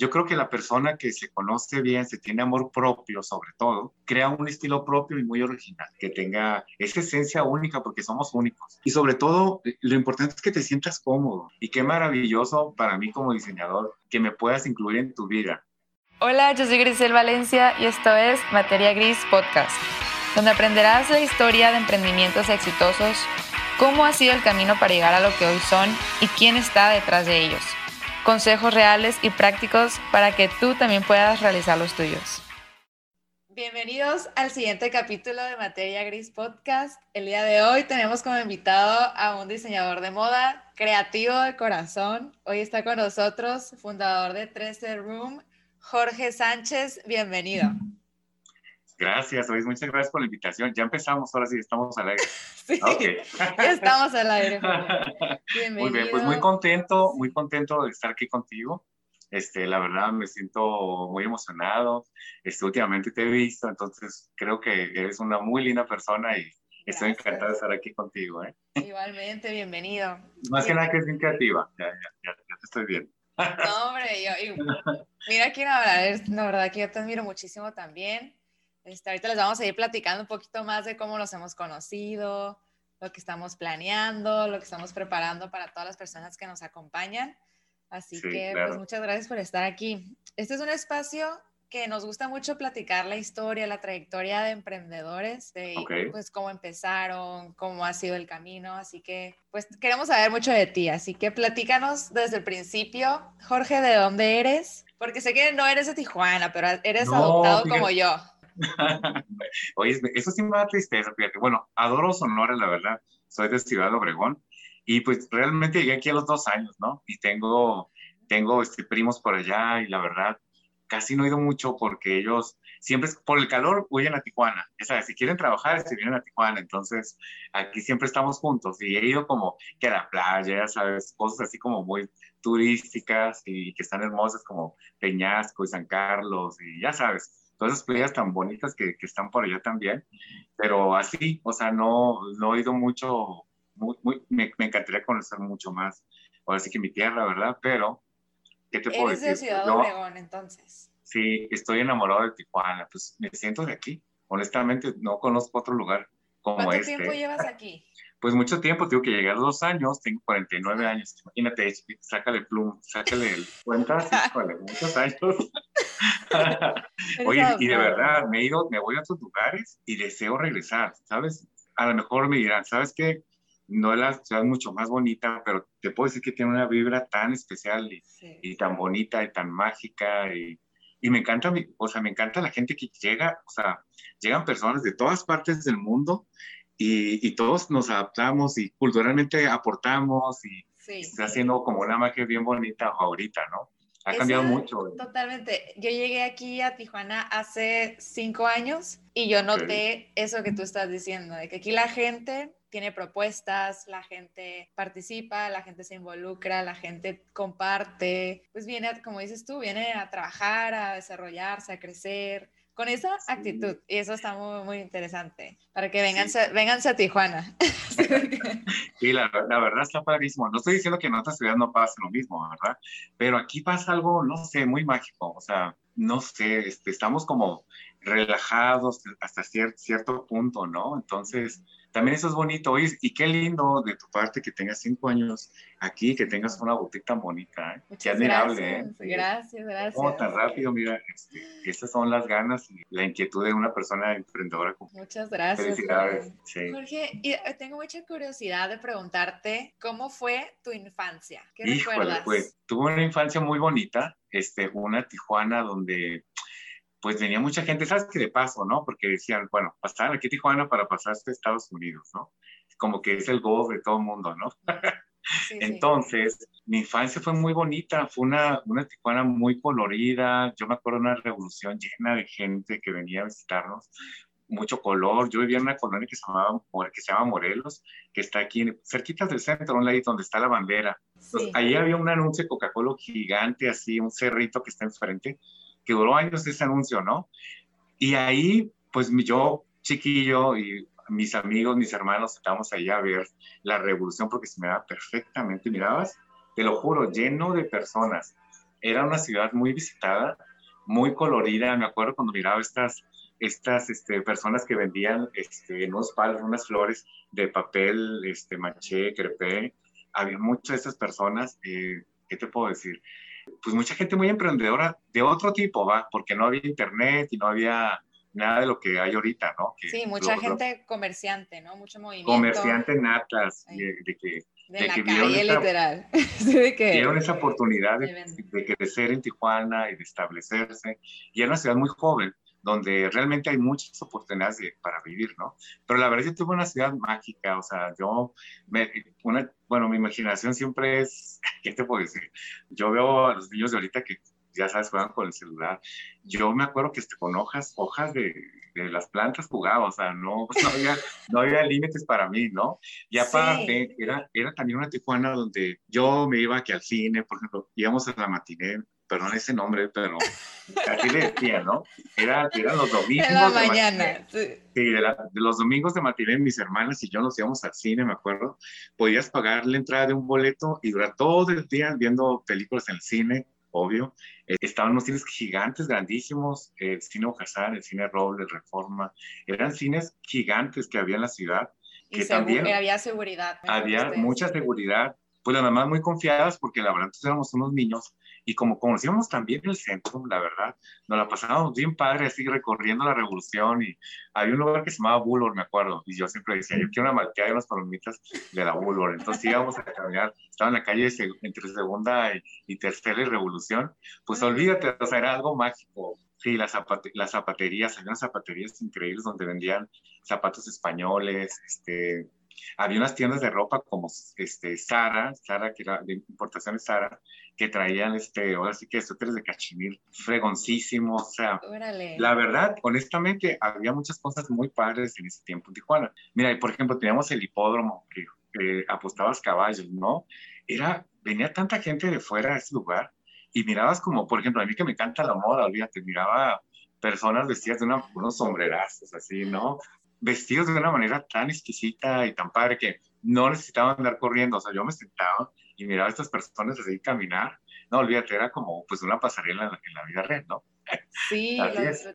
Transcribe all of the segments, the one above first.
yo creo que la persona que se conoce bien, se tiene amor propio sobre todo, crea un estilo propio y muy original, que tenga esa esencia única porque somos únicos. Y sobre todo, lo importante es que te sientas cómodo. Y qué maravilloso para mí como diseñador que me puedas incluir en tu vida. Hola, yo soy Grisel Valencia y esto es Materia Gris Podcast, donde aprenderás la historia de emprendimientos exitosos, cómo ha sido el camino para llegar a lo que hoy son y quién está detrás de ellos consejos reales y prácticos para que tú también puedas realizar los tuyos. Bienvenidos al siguiente capítulo de Materia Gris Podcast. El día de hoy tenemos como invitado a un diseñador de moda creativo de corazón. Hoy está con nosotros, fundador de 13 Room, Jorge Sánchez. Bienvenido. Gracias, Luis. Muchas gracias por la invitación. Ya empezamos, ahora sí estamos al aire. Sí, ya estamos al aire. Bienvenido. Muy bien, pues muy contento, muy contento de estar aquí contigo. Este, la verdad me siento muy emocionado. Este, últimamente te he visto, entonces creo que eres una muy linda persona y estoy encantado de estar aquí contigo. ¿eh? Igualmente, bienvenido. Más que nada que es bien creativa, ya, ya, ya, te estoy viendo. No, hombre, yo, mira quién habla, la verdad que yo te admiro muchísimo también. Este, ahorita les vamos a ir platicando un poquito más de cómo nos hemos conocido, lo que estamos planeando, lo que estamos preparando para todas las personas que nos acompañan. Así que, pues, muchas gracias por estar aquí. Este es un espacio que nos gusta mucho platicar la historia, la trayectoria de emprendedores, de pues cómo empezaron, cómo ha sido el camino, así que pues queremos saber mucho de ti, así que platícanos desde el principio, Jorge, ¿de dónde eres? Porque sé que no eres de Tijuana, pero eres adoptado como yo. Oye, eso sí me da tristeza, fíjate. Bueno, adoro Sonora, la verdad. Soy de Ciudad Obregón y pues realmente llegué aquí a los dos años, ¿no? Y tengo, tengo este, primos por allá y la verdad casi no he ido mucho porque ellos siempre, por el calor, huyen a Tijuana. ¿sabes? Si quieren trabajar, se vienen a Tijuana. Entonces, aquí siempre estamos juntos. Y he ido como que a la playa, ¿sabes? Cosas así como muy turísticas y que están hermosas como Peñasco y San Carlos y ya sabes todas esas playas tan bonitas que, que, están por allá también, pero así, o sea, no, no he ido mucho, muy, me, me, encantaría conocer mucho más, ahora sí que mi tierra, ¿verdad? Pero, ¿qué te puedo decir? de Ciudad Obregón, entonces. Sí, estoy enamorado de Tijuana, pues me siento de aquí, honestamente no conozco otro lugar como ¿Cuánto este. tiempo llevas aquí? Pues mucho tiempo, tengo que llegar a dos años, tengo 49 años, imagínate, sácale plum, sácale cuentas, muchos años. Oye, y de verdad, me he ido, me voy a otros lugares y deseo regresar, ¿sabes? A lo mejor me dirán, ¿sabes qué? No es la ciudad mucho más bonita, pero te puedo decir que tiene una vibra tan especial y, y tan bonita y tan mágica y, y, me encanta, o sea, me encanta la gente que llega, o sea, llegan personas de todas partes del mundo y, y todos nos adaptamos y culturalmente aportamos y está haciendo como una magia bien bonita ahorita, ¿no? Ha cambiado mucho. Totalmente. Yo llegué aquí a Tijuana hace cinco años y yo noté eso que tú estás diciendo, de que aquí la gente tiene propuestas, la gente participa, la gente se involucra, la gente comparte, pues viene, como dices tú, viene a trabajar, a desarrollarse, a crecer con esa actitud. Y eso está muy, muy interesante, para que vengan, a Tijuana. sí, la, la, verdad está padrísimo. No estoy diciendo que en otras ciudades no pase lo mismo, ¿verdad? Pero aquí pasa algo, no sé, muy mágico. O sea, no sé, este, estamos como relajados hasta cierto punto, ¿no? Entonces también eso es bonito. Oye, y qué lindo de tu parte que tengas cinco años aquí, que tengas una boutique tan bonita. ¿eh? Qué admirable. Gracias, ¿eh? gracias, gracias. Oh, tan rápido, mira, este, esas son las ganas y la inquietud de una persona emprendedora. Muchas gracias. Felicidades. Jorge, y eh, tengo mucha curiosidad de preguntarte, ¿cómo fue tu infancia? ¿Qué Híjole, recuerdas? Pues, tuve una infancia muy bonita, este, una Tijuana donde pues venía mucha gente, ¿sabes qué de paso, no? Porque decían, bueno, pasaron aquí a Tijuana para pasarse a Estados Unidos, ¿no? Como que es el go de todo el mundo, ¿no? Entonces, mi infancia fue muy bonita, fue una, una Tijuana muy colorida, yo me acuerdo de una revolución llena de gente que venía a visitarnos, mucho color, yo vivía en una colonia que se, llamaba, que se llama Morelos, que está aquí cerquita del centro, un lado donde está la bandera. Entonces, ahí había un anuncio de Coca-Cola gigante, así, un cerrito que está enfrente, que duró años ese anuncio, ¿no? Y ahí, pues yo, chiquillo, y mis amigos, mis hermanos, estábamos allá a ver la revolución porque se me daba perfectamente, mirabas, te lo juro, lleno de personas. era una ciudad muy visitada, muy colorida. Me acuerdo cuando miraba estas, estas este, personas que vendían este, en unos palos unas flores de papel, este, maché, crepé. Había muchas de estas personas, eh, ¿qué te puedo decir? Pues mucha gente muy emprendedora de otro tipo, ¿va? Porque no había internet y no había nada de lo que hay ahorita, ¿no? sí, mucha gente comerciante, ¿no? Mucho movimiento. Comerciante natas, de, de, que... De, la calle, literal. de que, dieron esa oportunidad de, de, crecer en Tijuana y de establecerse. Y era una ciudad muy joven, donde realmente hay muchas oportunidades para vivir, ¿no? Pero la verdad, yo tuve una ciudad mágica, o sea, yo, me, una, bueno, mi imaginación siempre es, ¿qué te puedo decir? Yo veo a los niños de ahorita que ya sabes, juegan con el celular. Yo me acuerdo que con hojas, hojas de, de las plantas jugaba, o sea, no, no había, no había límites para mí, ¿no? Y aparte, era, era también una Tijuana donde yo me iba aquí al cine, por ejemplo, íbamos a la matiné, perdón ese nombre, pero así le decía, ¿no? Era, eran los domingos. De la mañana. sí, de, los domingos de matiné, mis hermanas y yo nos íbamos al cine, me acuerdo. Podías pagar la entrada de un boleto y durar todo el día viendo películas en el cine, obvio. Eh, estaban unos cines gigantes, grandísimos, el cine Ojazán, el cine Roble, Reforma. Eran cines gigantes que había en la ciudad. Que y también había seguridad. Había mucha seguridad. Pues las mamás muy confiadas porque la verdad nosotros éramos unos niños y como conocíamos también el centro, la verdad, nos la pasábamos bien padre así recorriendo la revolución y había un lugar que se llamaba Boulevard, me acuerdo, y yo siempre decía, yo quiero una malteada y unas palomitas de la Boulevard. Entonces íbamos a caminar, estaba en la calle entre segunda y, tercera y revolución, pues olvídate, o sea, era algo mágico. Sí, las, las zapaterías, había unas zapaterías increíbles donde vendían zapatos españoles, este, había unas tiendas de ropa como este, Sara, Sara, que era de importaciones Sara, que traían, este, ahora sí que suéteres de cachemir fregoncísimos, o sea, la verdad, honestamente, había muchas cosas muy padres en ese tiempo en Tijuana. Mira, por ejemplo, teníamos el hipódromo, que apostabas caballos, ¿no? Era, venía tanta gente de fuera a ese lugar y mirabas como, por ejemplo, a mí que me encanta la moda, olvídate, miraba personas vestidas de unos sombrerazos así, ¿no? vestidos de una manera tan exquisita y tan padre que no necesitaban andar corriendo. O sea, yo me sentaba y miraba a estas personas así caminar. No, olvídate, era como pues una pasarela en la, vida real, ¿no? Sí,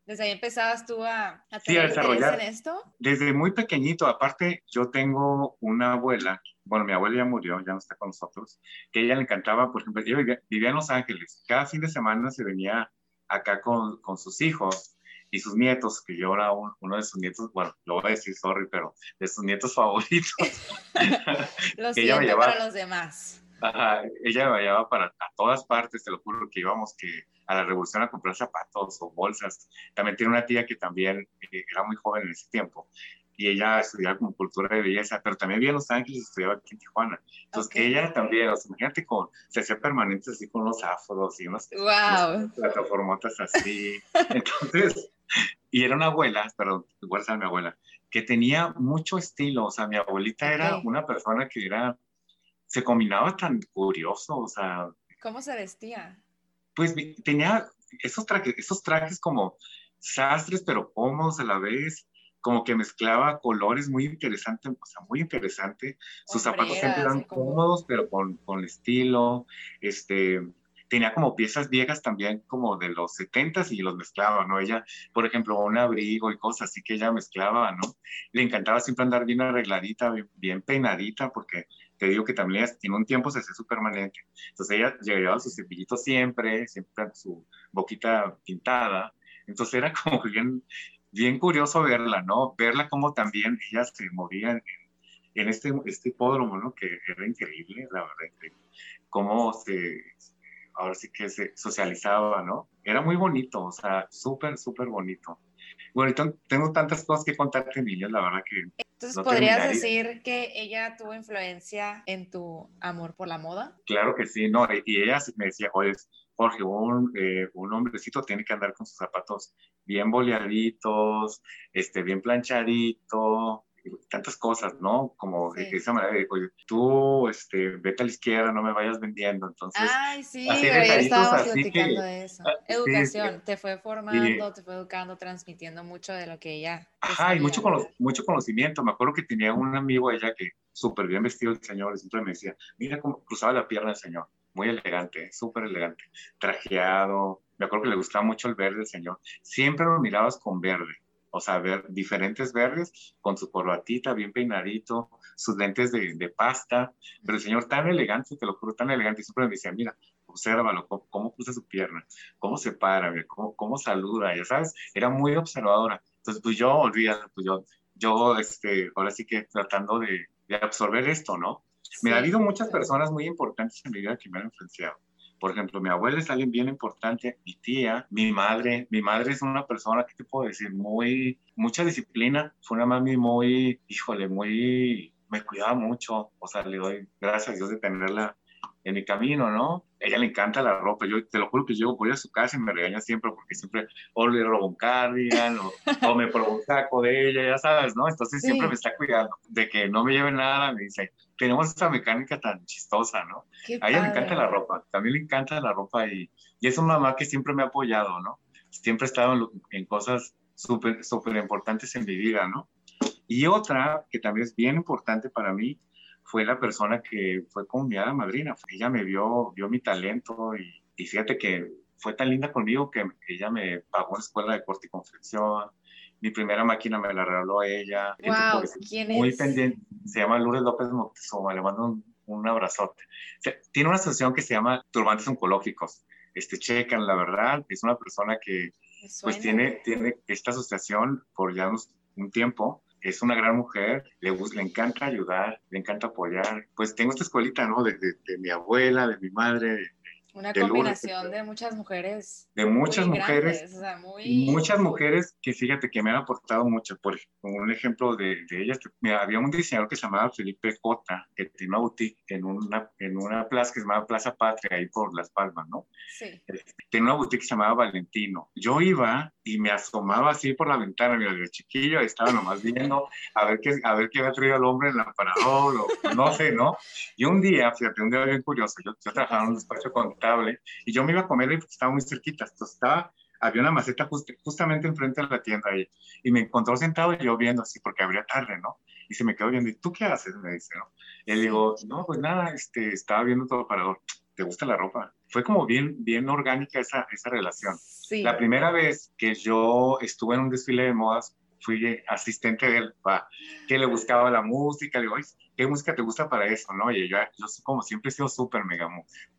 desde ahí empezabas tú a, a, sí, a desarrollar en esto. Desde muy pequeñito, aparte yo tengo una abuela, bueno, mi abuela ya murió, ya no está con nosotros, que ella le encantaba, por ejemplo, ella vivía, vivía en Los Ángeles, cada fin de semana se venía acá con, con sus hijos y sus nietos, que yo era uno de sus nietos, bueno, lo voy a decir, sorry, pero de sus nietos favoritos. los ella me llevaba, para los demás. Ajá, ella llevaba para a todas partes, te lo juro, que íbamos que a la revolución a comprar zapatos o bolsas. También tiene una tía que también eh, era muy joven en ese tiempo y ella estudiaba como cultura de belleza, pero también vivía en Los Ángeles y estudiaba aquí en Tijuana. Entonces ella también, o sea, imagínate con, se hacía permanentes así con unos afros y unos, wow. plataformotas así. Entonces, y era una abuela, perdón, igual a mi abuela, que tenía mucho estilo, o sea, mi abuelita era una persona que era, se combinaba tan curioso, o sea. ¿Cómo se vestía? Pues tenía esos trajes, esos trajes como sastres, pero cómodos a la vez, como que mezclaba colores muy interesantes, o sea, muy interesante. Sus zapatos siempre eran cómodos, pero con, con estilo, este, tenía como piezas viejas también como de los 70 y los mezclaba, ¿no? Ella, por ejemplo, un abrigo y cosas así que ella mezclaba, ¿no? Le encantaba siempre andar bien arregladita, bien, peinadita, porque te digo que también en un tiempo se hace su permanente. Entonces ella llevaba su cepillito siempre, siempre su boquita pintada. Entonces era como bien, bien curioso verla, ¿no? Verla como también ella se movía en, en este, este hipódromo, ¿no? Que era increíble, la verdad. Cómo se, ahora sí que se socializaba, ¿no? Era muy bonito, o sea, súper, súper bonito. Bueno, tengo tantas cosas que contarte, Emilia, la verdad que... Entonces, ¿podrías decir que ella tuvo influencia en tu amor por la moda? Claro que sí, no, y ella me decía, oye, Jorge, un, eh, un hombrecito tiene que andar con sus zapatos bien boleaditos, este, bien planchadito, tantas cosas, ¿no? Como de esa manera de, oye, tú, este, vete a la izquierda, no me vayas vendiendo, entonces. Ay, sí, ayer estábamos platicando de eso. Ah, Educación, te fue formando, te fue educando, transmitiendo mucho de lo que ella... Ajá, y mucho, mucho conocimiento. Me acuerdo que tenía un amigo ella que súper bien vestido el señor, y siempre me decía, mira cómo cruzaba la pierna el señor muy elegante, súper elegante, trajeado. Me acuerdo que le gustaba mucho el verde el señor. Siempre lo mirabas con verde, o sea, ver diferentes verdes, con su corbatita bien peinadito, sus lentes de, de, pasta, pero el señor tan elegante, te lo juro, tan elegante, y siempre me decía, mira, obsérvalo, cómo, cómo cruza su pierna, cómo se para, cómo, cómo saluda, ya sabes, era muy observadora. Entonces, pues yo, olvídate, pues yo, yo, este, ahora sí que tratando de, de absorber esto, ¿no? Me ha habido muchas personas muy importantes en mi vida que me han influenciado. Por ejemplo, mi abuela es alguien bien importante, mi tía, mi madre. Mi madre es una persona, ¿qué te puedo decir? Muy, mucha disciplina. Fue una mami muy, híjole, muy, me cuidaba mucho. O sea, le doy gracias a Dios de tenerla en mi camino, ¿no? Ella le encanta la ropa. Yo te lo juro que llego, voy a su casa y me regaña siempre porque siempre o le robo un cardigan o, me provoca un saco de ella, ya sabes, ¿no? Entonces siempre me está cuidando de que no me lleve nada. Me dice, tenemos esta mecánica tan chistosa, ¿no? a ella le encanta la ropa, también le encanta la ropa y, y es una mamá que siempre me ha apoyado, ¿no? Siempre ha estado en, en cosas súper, súper importantes en mi vida, ¿no? Y otra que también es bien importante para mí fue la persona que fue como mi hada madrina. Ella me vio, vio mi talento y, y fíjate que fue tan linda conmigo que ella me pagó una escuela de corte y confección. Mi primera máquina me la regaló ella. Wow, ¿quién muy pendiente. Se llama Lourdes López Moctezuma. Le mando un, un abrazote. tiene una asociación que se llama Turbantes Oncológicos. Este, checan, la verdad, es una persona que pues tiene, tiene esta asociación por ya un tiempo es una gran mujer, le, le encanta ayudar, le encanta apoyar. Pues tengo esta escuelita, ¿no? De, de, mi abuela, de mi madre, una combinación de muchas mujeres. De muchas mujeres. Muchas mujeres que fíjate que me han aportado mucho. Por un ejemplo de, de ellas, había un diseñador que se llamaba Felipe Cota, que tenía una boutique en una, en una plaza que se llamaba Plaza Patria, ahí por Las Palmas, ¿no? Sí. Este, tenía una boutique que se llamaba Valentino. Yo iba y me asomaba así por la ventana, mira, de chiquillo, ahí estaba nomás viendo a ver qué, a ver qué había traído el hombre en el aparador, o no sé, ¿no? Y un día, fíjate, un día bien curioso, yo, yo trabajaba en un despacho contable y yo me iba a comer y estaba muy cerquita, entonces estaba, había una maceta justamente enfrente de la tienda ahí, y me encontró sentado yo viendo así, porque habría tarde, ¿no? Y se me quedó viendo, ¿y tú qué haces? Me dice, ¿no? Y le digo, no, pues nada, este, estaba viendo todo parador, ¿te gusta la ropa? Fue como bien, bien orgánica esa, esa relación. Sí. La primera vez que yo estuve en un desfile de modas, fui asistente de él, pa, que le buscaba la música, le digo, ¿qué música te gusta para eso? ¿no? Y yo, yo como siempre he sido súper mega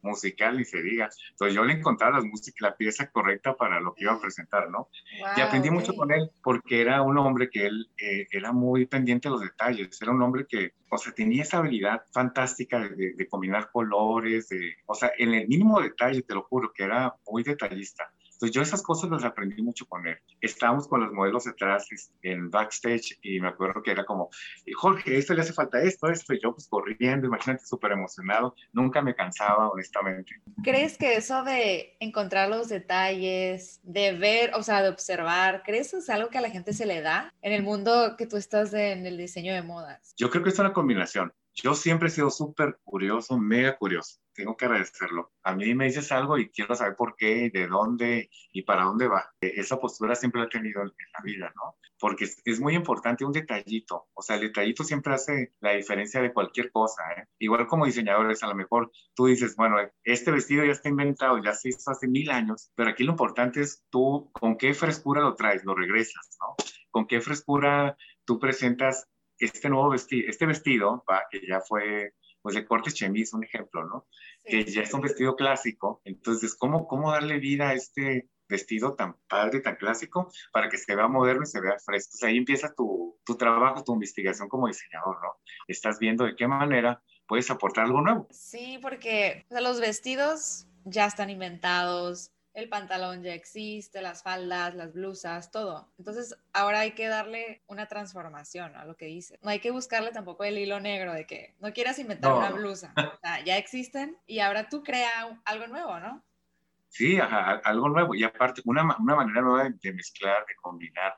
musical, y se diga. Entonces yo le encontraba las músicas, la pieza correcta para lo que iba a presentar, ¿no? y aprendí mucho con él porque era un hombre que él eh, era muy pendiente de los detalles, era un hombre que, o sea, tenía esa habilidad fantástica de, de combinar colores, de, o sea, en el mínimo detalle, te lo juro, que era muy detallista. Entonces yo esas cosas las aprendí mucho con él. Estábamos con los modelos atrás en backstage y me acuerdo que era como, Jorge, esto le hace falta esto, esto, y yo pues corriendo, imagínate, súper emocionado. Nunca me cansaba, honestamente. ¿Crees que eso de encontrar los detalles, de ver, o sea, de observar, ¿crees que es algo que a la gente se le da en el mundo que tú estás en el diseño de modas? Yo creo que es una combinación. Yo siempre he sido súper curioso, mega curioso tengo que agradecerlo. A mí me dices algo y quiero saber por qué, de dónde y para dónde va. Esa postura siempre la he tenido en la vida, ¿no? Porque es, muy importante un detallito. O sea, el detallito siempre hace la diferencia de cualquier cosa, ¿eh? Igual como diseñadores, a lo mejor tú dices, bueno, este vestido ya está inventado, ya se hizo hace mil años, pero aquí lo importante es tú con qué frescura lo traes, lo regresas, ¿no? Con qué frescura tú presentas este nuevo vestido, este vestido, va, que ya fue pues de corte chemis, un ejemplo, ¿no? Que ya es un vestido clásico. Entonces, ¿cómo, ¿cómo darle vida a este vestido tan padre, tan clásico, para que se vea moderno y se vea fresco? O sea, ahí empieza tu, tu trabajo, tu investigación como diseñador, ¿no? Estás viendo de qué manera puedes aportar algo nuevo. Sí, porque o sea, los vestidos ya están inventados, el pantalón ya existe, las faldas, las blusas, todo. Entonces, ahora hay que darle una transformación a lo que dice. No hay que buscarle tampoco el hilo negro de que no quieras inventar una blusa. O sea, ya existen y ahora tú crea algo nuevo, ¿no? Sí, algo nuevo. Y aparte, una, una manera nueva de, mezclar, de combinar.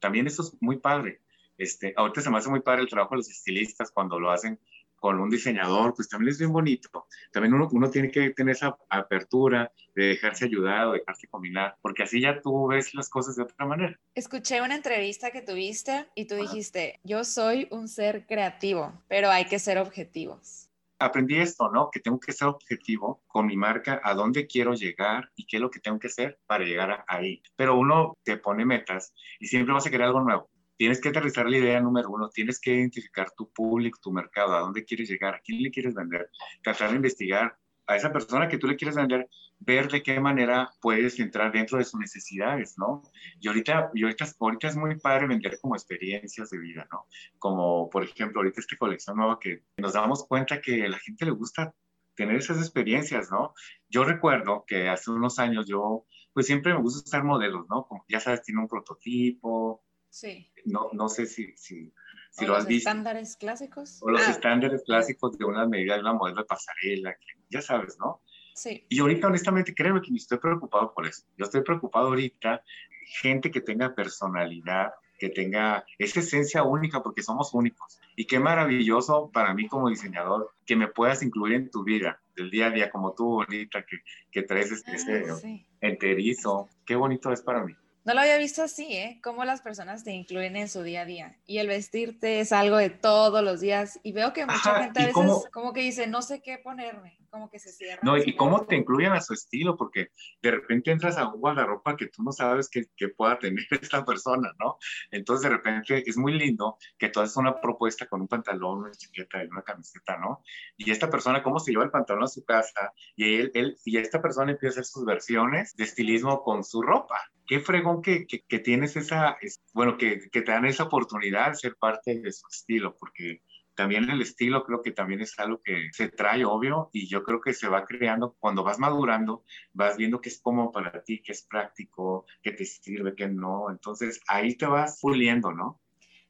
También eso es muy padre. Este, ahorita se me hace muy padre el trabajo de los estilistas cuando lo hacen con un diseñador, pues también es bien bonito. También uno, uno tiene que tener esa apertura de dejarse ayudar o dejarse combinar, porque así ya tú ves las cosas de otra manera. Escuché una entrevista que tuviste y tú dijiste, yo soy un ser creativo, pero hay que ser objetivos. aprendí esto, ¿no? Que tengo que ser objetivo con mi marca, a dónde quiero llegar y qué es lo que tengo que hacer para llegar ahí. Pero uno te pone metas y siempre vas a querer algo nuevo. Tienes que aterrizar la idea número uno, tienes que identificar tu público, tu mercado, a dónde quieres llegar, a quién le quieres vender, tratar de investigar a esa persona que tú le quieres vender, ver de qué manera puedes entrar dentro de sus necesidades, ¿no? Y ahorita, y ahorita, ahorita es muy padre vender como experiencias de vida, ¿no? Como, por ejemplo, ahorita esta colección nueva que nos damos cuenta que a la gente le gusta tener esas experiencias, ¿no? Yo recuerdo que hace unos años yo, pues siempre me gusta usar modelos, ¿no? Como ya sabes, tiene un prototipo. Sí. No, no sé si, si, si lo has visto. ¿Los estándares clásicos? O los ah. estándares clásicos de una medida de una modelo de pasarela, que ya sabes, ¿no? Sí. Y ahorita, honestamente, créeme que me estoy preocupado por eso. Yo estoy preocupado ahorita, gente que tenga personalidad, que tenga esa esencia única, porque somos únicos. Y qué maravilloso para mí como diseñador que me puedas incluir en tu vida, del día a día, como tú ahorita, que, que traes ese, ah, enterizo. Qué bonito es para mí. No lo había visto así, ¿eh? Cómo las personas te incluyen en su día a día. Y el vestirte es algo de todos los días. Y veo que mucha gente a veces como que dice, no sé qué ponerme, como que se cierra. No, y cómo te incluyen a su estilo, porque de repente entras a un guardarropa que tú no sabes que, que, pueda tener esta persona, ¿no? Entonces de repente es muy lindo que tú haces una propuesta con un pantalón, una chaqueta y una camiseta, ¿no? Y esta persona, cómo se lleva el pantalón a su casa, y él, él y esta persona empieza a hacer sus versiones de estilismo con su ropa qué fregón que, que, tienes esa, bueno, que, que, te dan esa oportunidad de ser parte de su estilo, porque también el estilo creo que también es algo que se trae, obvio, y yo creo que se va creando cuando vas madurando, vas viendo qué es cómodo para ti, qué es práctico, qué te sirve, qué no. Entonces ahí te vas puliendo, ¿no?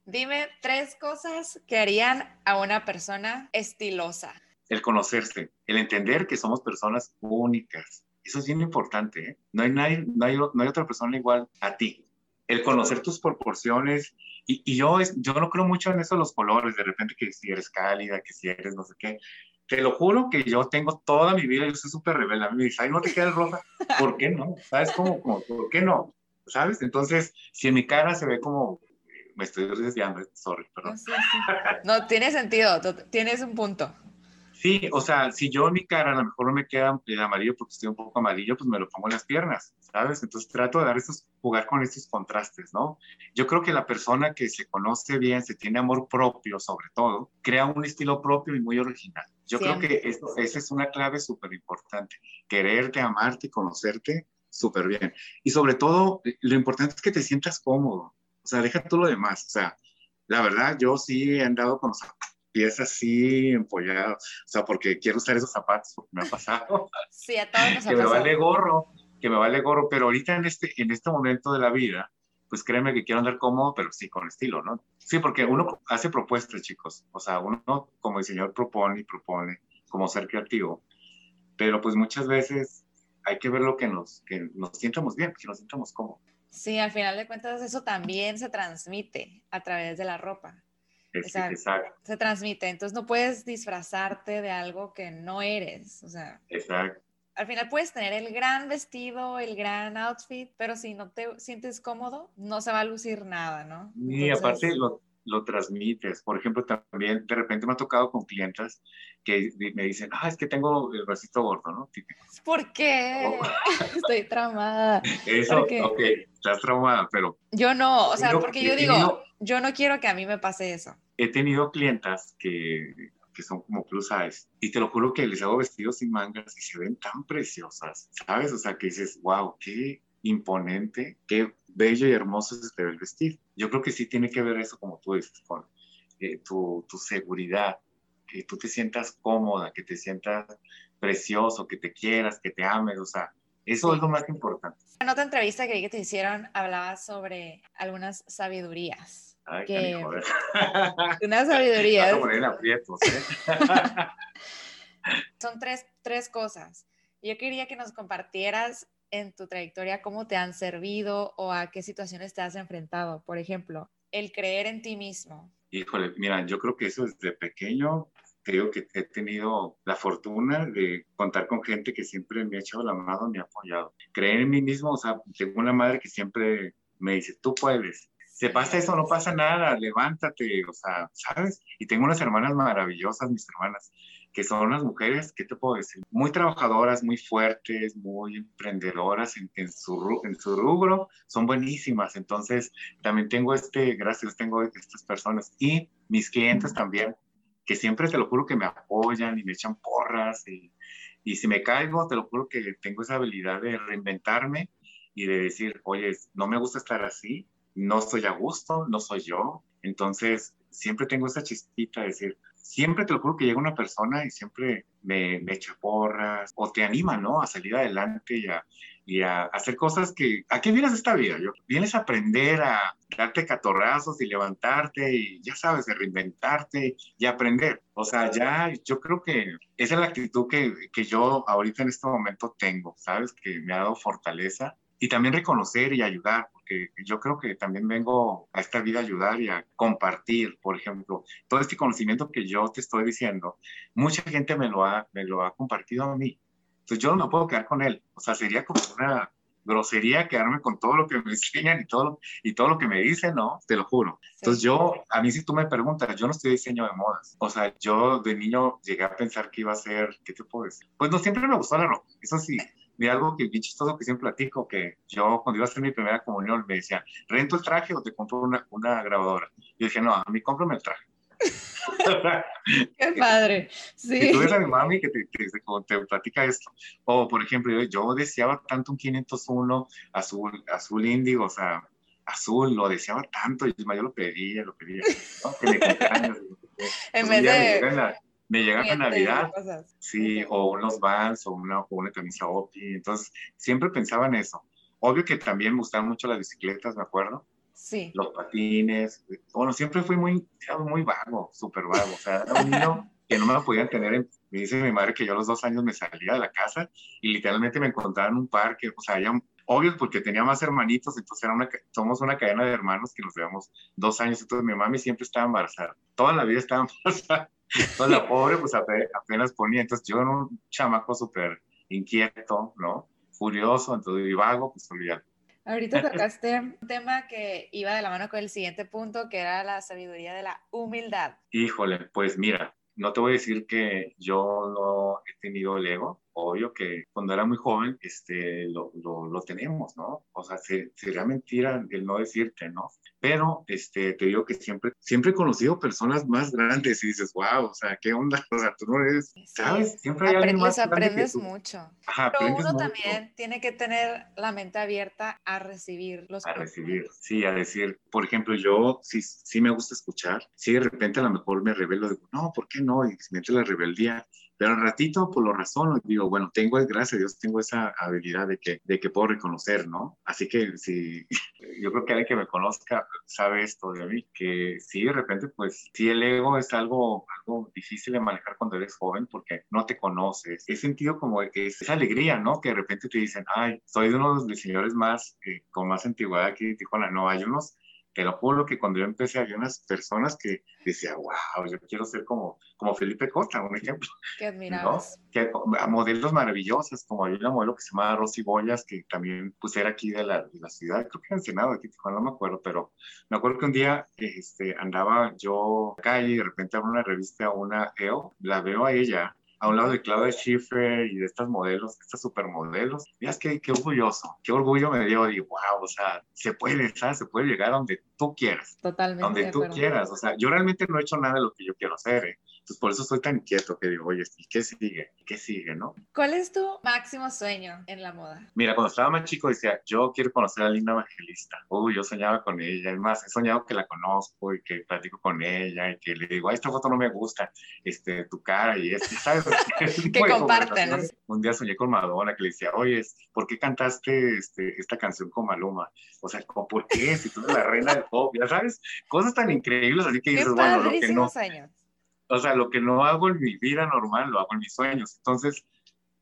Dime tres cosas que harían a una persona estilosa. El conocerse, el entender que somos personas únicas, eso es bien importante. ¿eh? No, hay nadie, no, hay, no hay otra persona igual a ti. El conocer tus proporciones. Y, y yo, es, yo no creo mucho en eso los colores, de repente que si eres cálida, que si eres no sé qué. Te lo juro que yo tengo toda mi vida, yo soy súper rebelde. A mí me dice, ay, no te queda rosa. ¿Por qué no? ¿Sabes cómo? cómo ¿Por qué no? ¿Sabes? Entonces, si en mi cara se ve como me estoy desviando, sorry, perdón. No, tiene sentido, tienes un punto. Sí, o sea, si yo en mi cara a lo mejor no me queda el amarillo porque estoy un poco amarillo, pues me lo pongo en las piernas, ¿sabes? Entonces trato de dar estos, jugar con estos contrastes, ¿no? Yo creo que la persona que se conoce bien, se tiene amor propio sobre todo, crea un estilo propio y muy original. Yo creo que eso, esa es una clave súper importante, quererte, amarte conocerte súper bien. Y sobre todo, lo importante es que te sientas cómodo, o sea, deja todo lo demás, o sea, la verdad, yo sí he andado con los pies así empollados, o sea, porque quiero usar esos zapatos, porque me ha pasado. Sí, a todos nos ha Que me vale gorro, que me vale gorro, pero ahorita en este, en este momento de la vida, pues créeme que quiero andar cómodo, pero sí con estilo, ¿no? Sí, porque uno hace propuestas, chicos, o sea, uno como diseñador propone y propone como ser creativo, pero pues muchas veces hay que ver lo que nos, que nos sientamos bien, que nos sientamos cómodos. Sí, al final de cuentas eso también se transmite a través de la ropa. Exacto. Se transmite, entonces no puedes disfrazarte de algo que no eres, o sea. Exacto. Al final puedes tener el gran vestido, el gran outfit, pero si no te sientes cómodo, no se va a lucir nada, ¿no? Y aparte lo, lo transmites. Por ejemplo, también de repente me ha tocado con clientas que me dicen, ah, es que tengo el bracito gordo, ¿no? ¿Por qué? Oh. Estoy traumada. Eso, ok, estás traumada, pero... Yo no, o sea, porque yo digo, yo no quiero que a mí me pase eso. He tenido clientas que, que son como plus size y te lo juro que les hago vestidos sin mangas y se ven tan preciosas, ¿sabes? O sea, que dices, wow, qué imponente, qué bello y hermoso se te ve el vestir. Yo creo que sí tiene que ver eso, como tú dices, con eh, tu, tu, seguridad, que tú te sientas cómoda, que te sientas precioso, que te quieras, que te ames, o sea, eso es lo más importante. En otra entrevista que, que te hicieron, hablabas sobre algunas sabidurías. Ay, que... Una sabiduría. aprietos, ¿eh? Son tres, tres cosas. Yo quería que nos compartieras en tu trayectoria cómo te han servido o a qué situaciones te has enfrentado. Por ejemplo, el creer en ti mismo. Híjole, mira, yo creo que eso desde pequeño, creo que he tenido la fortuna de contar con gente que siempre me ha echado la mano, me ha apoyado. Creer en mí mismo, o sea, tengo una madre que siempre me dice, tú puedes. Se pasa eso, no pasa nada, levántate, o sea, ¿sabes? Y tengo unas hermanas maravillosas, mis hermanas, que son unas mujeres, ¿qué te puedo decir? Muy trabajadoras, muy fuertes, muy emprendedoras en, en, su, en su rubro, son buenísimas. Entonces, también tengo este, gracias, tengo estas personas y mis clientes también, que siempre te lo juro que me apoyan y me echan porras y, y si me caigo, te lo juro que tengo esa habilidad de reinventarme y de decir, oye, no me gusta estar así, no estoy a gusto, no soy yo. Entonces, siempre tengo esa chispita de decir, siempre te lo juro que llega una persona y siempre me, me echa porras o te anima, ¿no? A salir adelante y a, y a hacer cosas que... ¿A qué vienes esta vida? Yo, vienes a aprender a darte catorrazos y levantarte y ya sabes, de reinventarte y aprender. O sea, ya yo creo que esa es la actitud que, que yo ahorita en este momento tengo, ¿sabes? Que me ha dado fortaleza y también reconocer y ayudar, porque yo creo que también vengo a esta vida a ayudar y a compartir, por ejemplo, todo este conocimiento que yo te estoy diciendo, mucha gente me lo ha, me lo ha compartido a mí. Entonces yo no me puedo quedar con él, o sea, sería como una grosería quedarme con todo lo que me enseñan y todo, y todo lo que me dicen, ¿no? Te lo juro. Entonces yo, a mí si tú me preguntas, yo no estoy diseño de modas. O sea, yo de niño llegué a pensar que iba a ser, ¿qué te puedo decir? Pues no siempre me gustó la ropa, eso sí, de algo que bien chistoso que siempre platico, que yo cuando iba a hacer mi primera comunión me decía, ¿rento el traje o te compro una, una grabadora? Y dije, no, a mí cómprame el traje. Qué padre. Sí. Y tú ves a mi mami que te, te, te, platica esto. O, por ejemplo, yo, yo, deseaba tanto un 501 azul, azul índigo, o sea, azul, lo deseaba tanto. Y yo lo pedía, lo pedía. ¿no? Que me en vez de me llega a Navidad, sí, o unos vans o una, o una camisa OPI, entonces siempre pensaba en eso. Obvio que también me gustaban mucho las bicicletas, ¿me acuerdo? Sí. Los patines, bueno, siempre fui muy, muy vago, súper vago, o sea, era un niño que no me podían tener en, me dice mi madre que yo a los dos años me salía de la casa y literalmente me encontraba en un parque, o sea, ya, obvio porque tenía más hermanitos, entonces era una, somos una cadena de hermanos que nos llevamos dos años, entonces mi mami siempre estaba embarazada, toda la vida estaba embarazada, entonces la pobre pues apenas ponía, entonces yo era un chamaco súper inquieto, ¿no? Furioso, entonces y vago, pues olvidar. Ahorita tocaste un tema que iba de la mano con el siguiente punto, que era la sabiduría de la humildad. Híjole, pues mira, no te voy a decir que yo no he tenido el ego, obvio que cuando era muy joven este, lo, lo, lo tenemos, ¿no? O sea, sería mentira el no decirte, ¿no? Pero este, te digo que siempre, siempre he conocido personas más grandes y dices, wow, o sea, ¿qué onda? O sea, tú no eres, ¿sabes? Siempre hay aprendes, alguien más aprendes mucho. Ajá, Pero aprendes uno mucho. también tiene que tener la mente abierta a recibir los A recibir, sí, a decir, por ejemplo, yo sí, sí me gusta escuchar, si de repente a lo mejor me revelo, digo, no, ¿por qué no? Y entra la rebeldía, pero al ratito, por lo razón, digo, bueno, tengo, gracias a Dios, tengo esa habilidad de que, de que puedo reconocer, ¿no? Así que si, yo creo que alguien que me conozca sabe esto de mí, que sí, de repente, pues, sí, el ego es algo, algo difícil de manejar cuando eres joven porque no te conoces. He sentido como es esa alegría, ¿no? Que de repente te dicen, ay, soy de uno de los señores más, eh, con más antigüedad aquí de Tijuana. No, hay unos te lo juro que cuando yo empecé había unas personas que decía, wow, yo quiero ser como, como Felipe Costa, un ejemplo. Qué admirabas. ¿no? Que, a modelos maravillosos, como hay una modelo que se llama Rosy Boyas, que también pues era aquí de la, de la ciudad, creo que era Ensenado, aquí no me acuerdo, pero me acuerdo que un día este, andaba yo acá y de repente abro una revista, una EO, la veo a ella a un lado de Claudia Schiffer y de estas modelos, estas supermodelos. Miras qué, qué orgulloso, qué orgullo me dio. Y wow, o sea, se puede, ¿sabes? Se puede llegar a donde tú quieras. Totalmente. Donde tú quieras. O sea, yo realmente no he hecho nada de lo que yo quiero hacer, ¿eh? Entonces, por eso estoy tan inquieto que digo, oye, ¿y qué sigue? ¿Qué sigue, no? ¿Cuál es tu máximo sueño en la moda? Mira, cuando estaba más chico decía, yo quiero conocer a Linda Evangelista. Uy, yo soñaba con ella. Es más, he soñado que la conozco y que platico con ella y que le digo, esta foto no me gusta, este, tu cara y esto, ¿sabes? que comparten. Un día soñé con Madonna que le decía, oye, ¿por qué cantaste este, esta canción con Maluma? O sea, ¿por qué? Si tú eres la reina del pop, ya sabes, cosas tan increíbles, así que dices, bueno, lo que no... Años. O sea, lo que no hago en mi vida normal, lo hago en mis sueños. Entonces,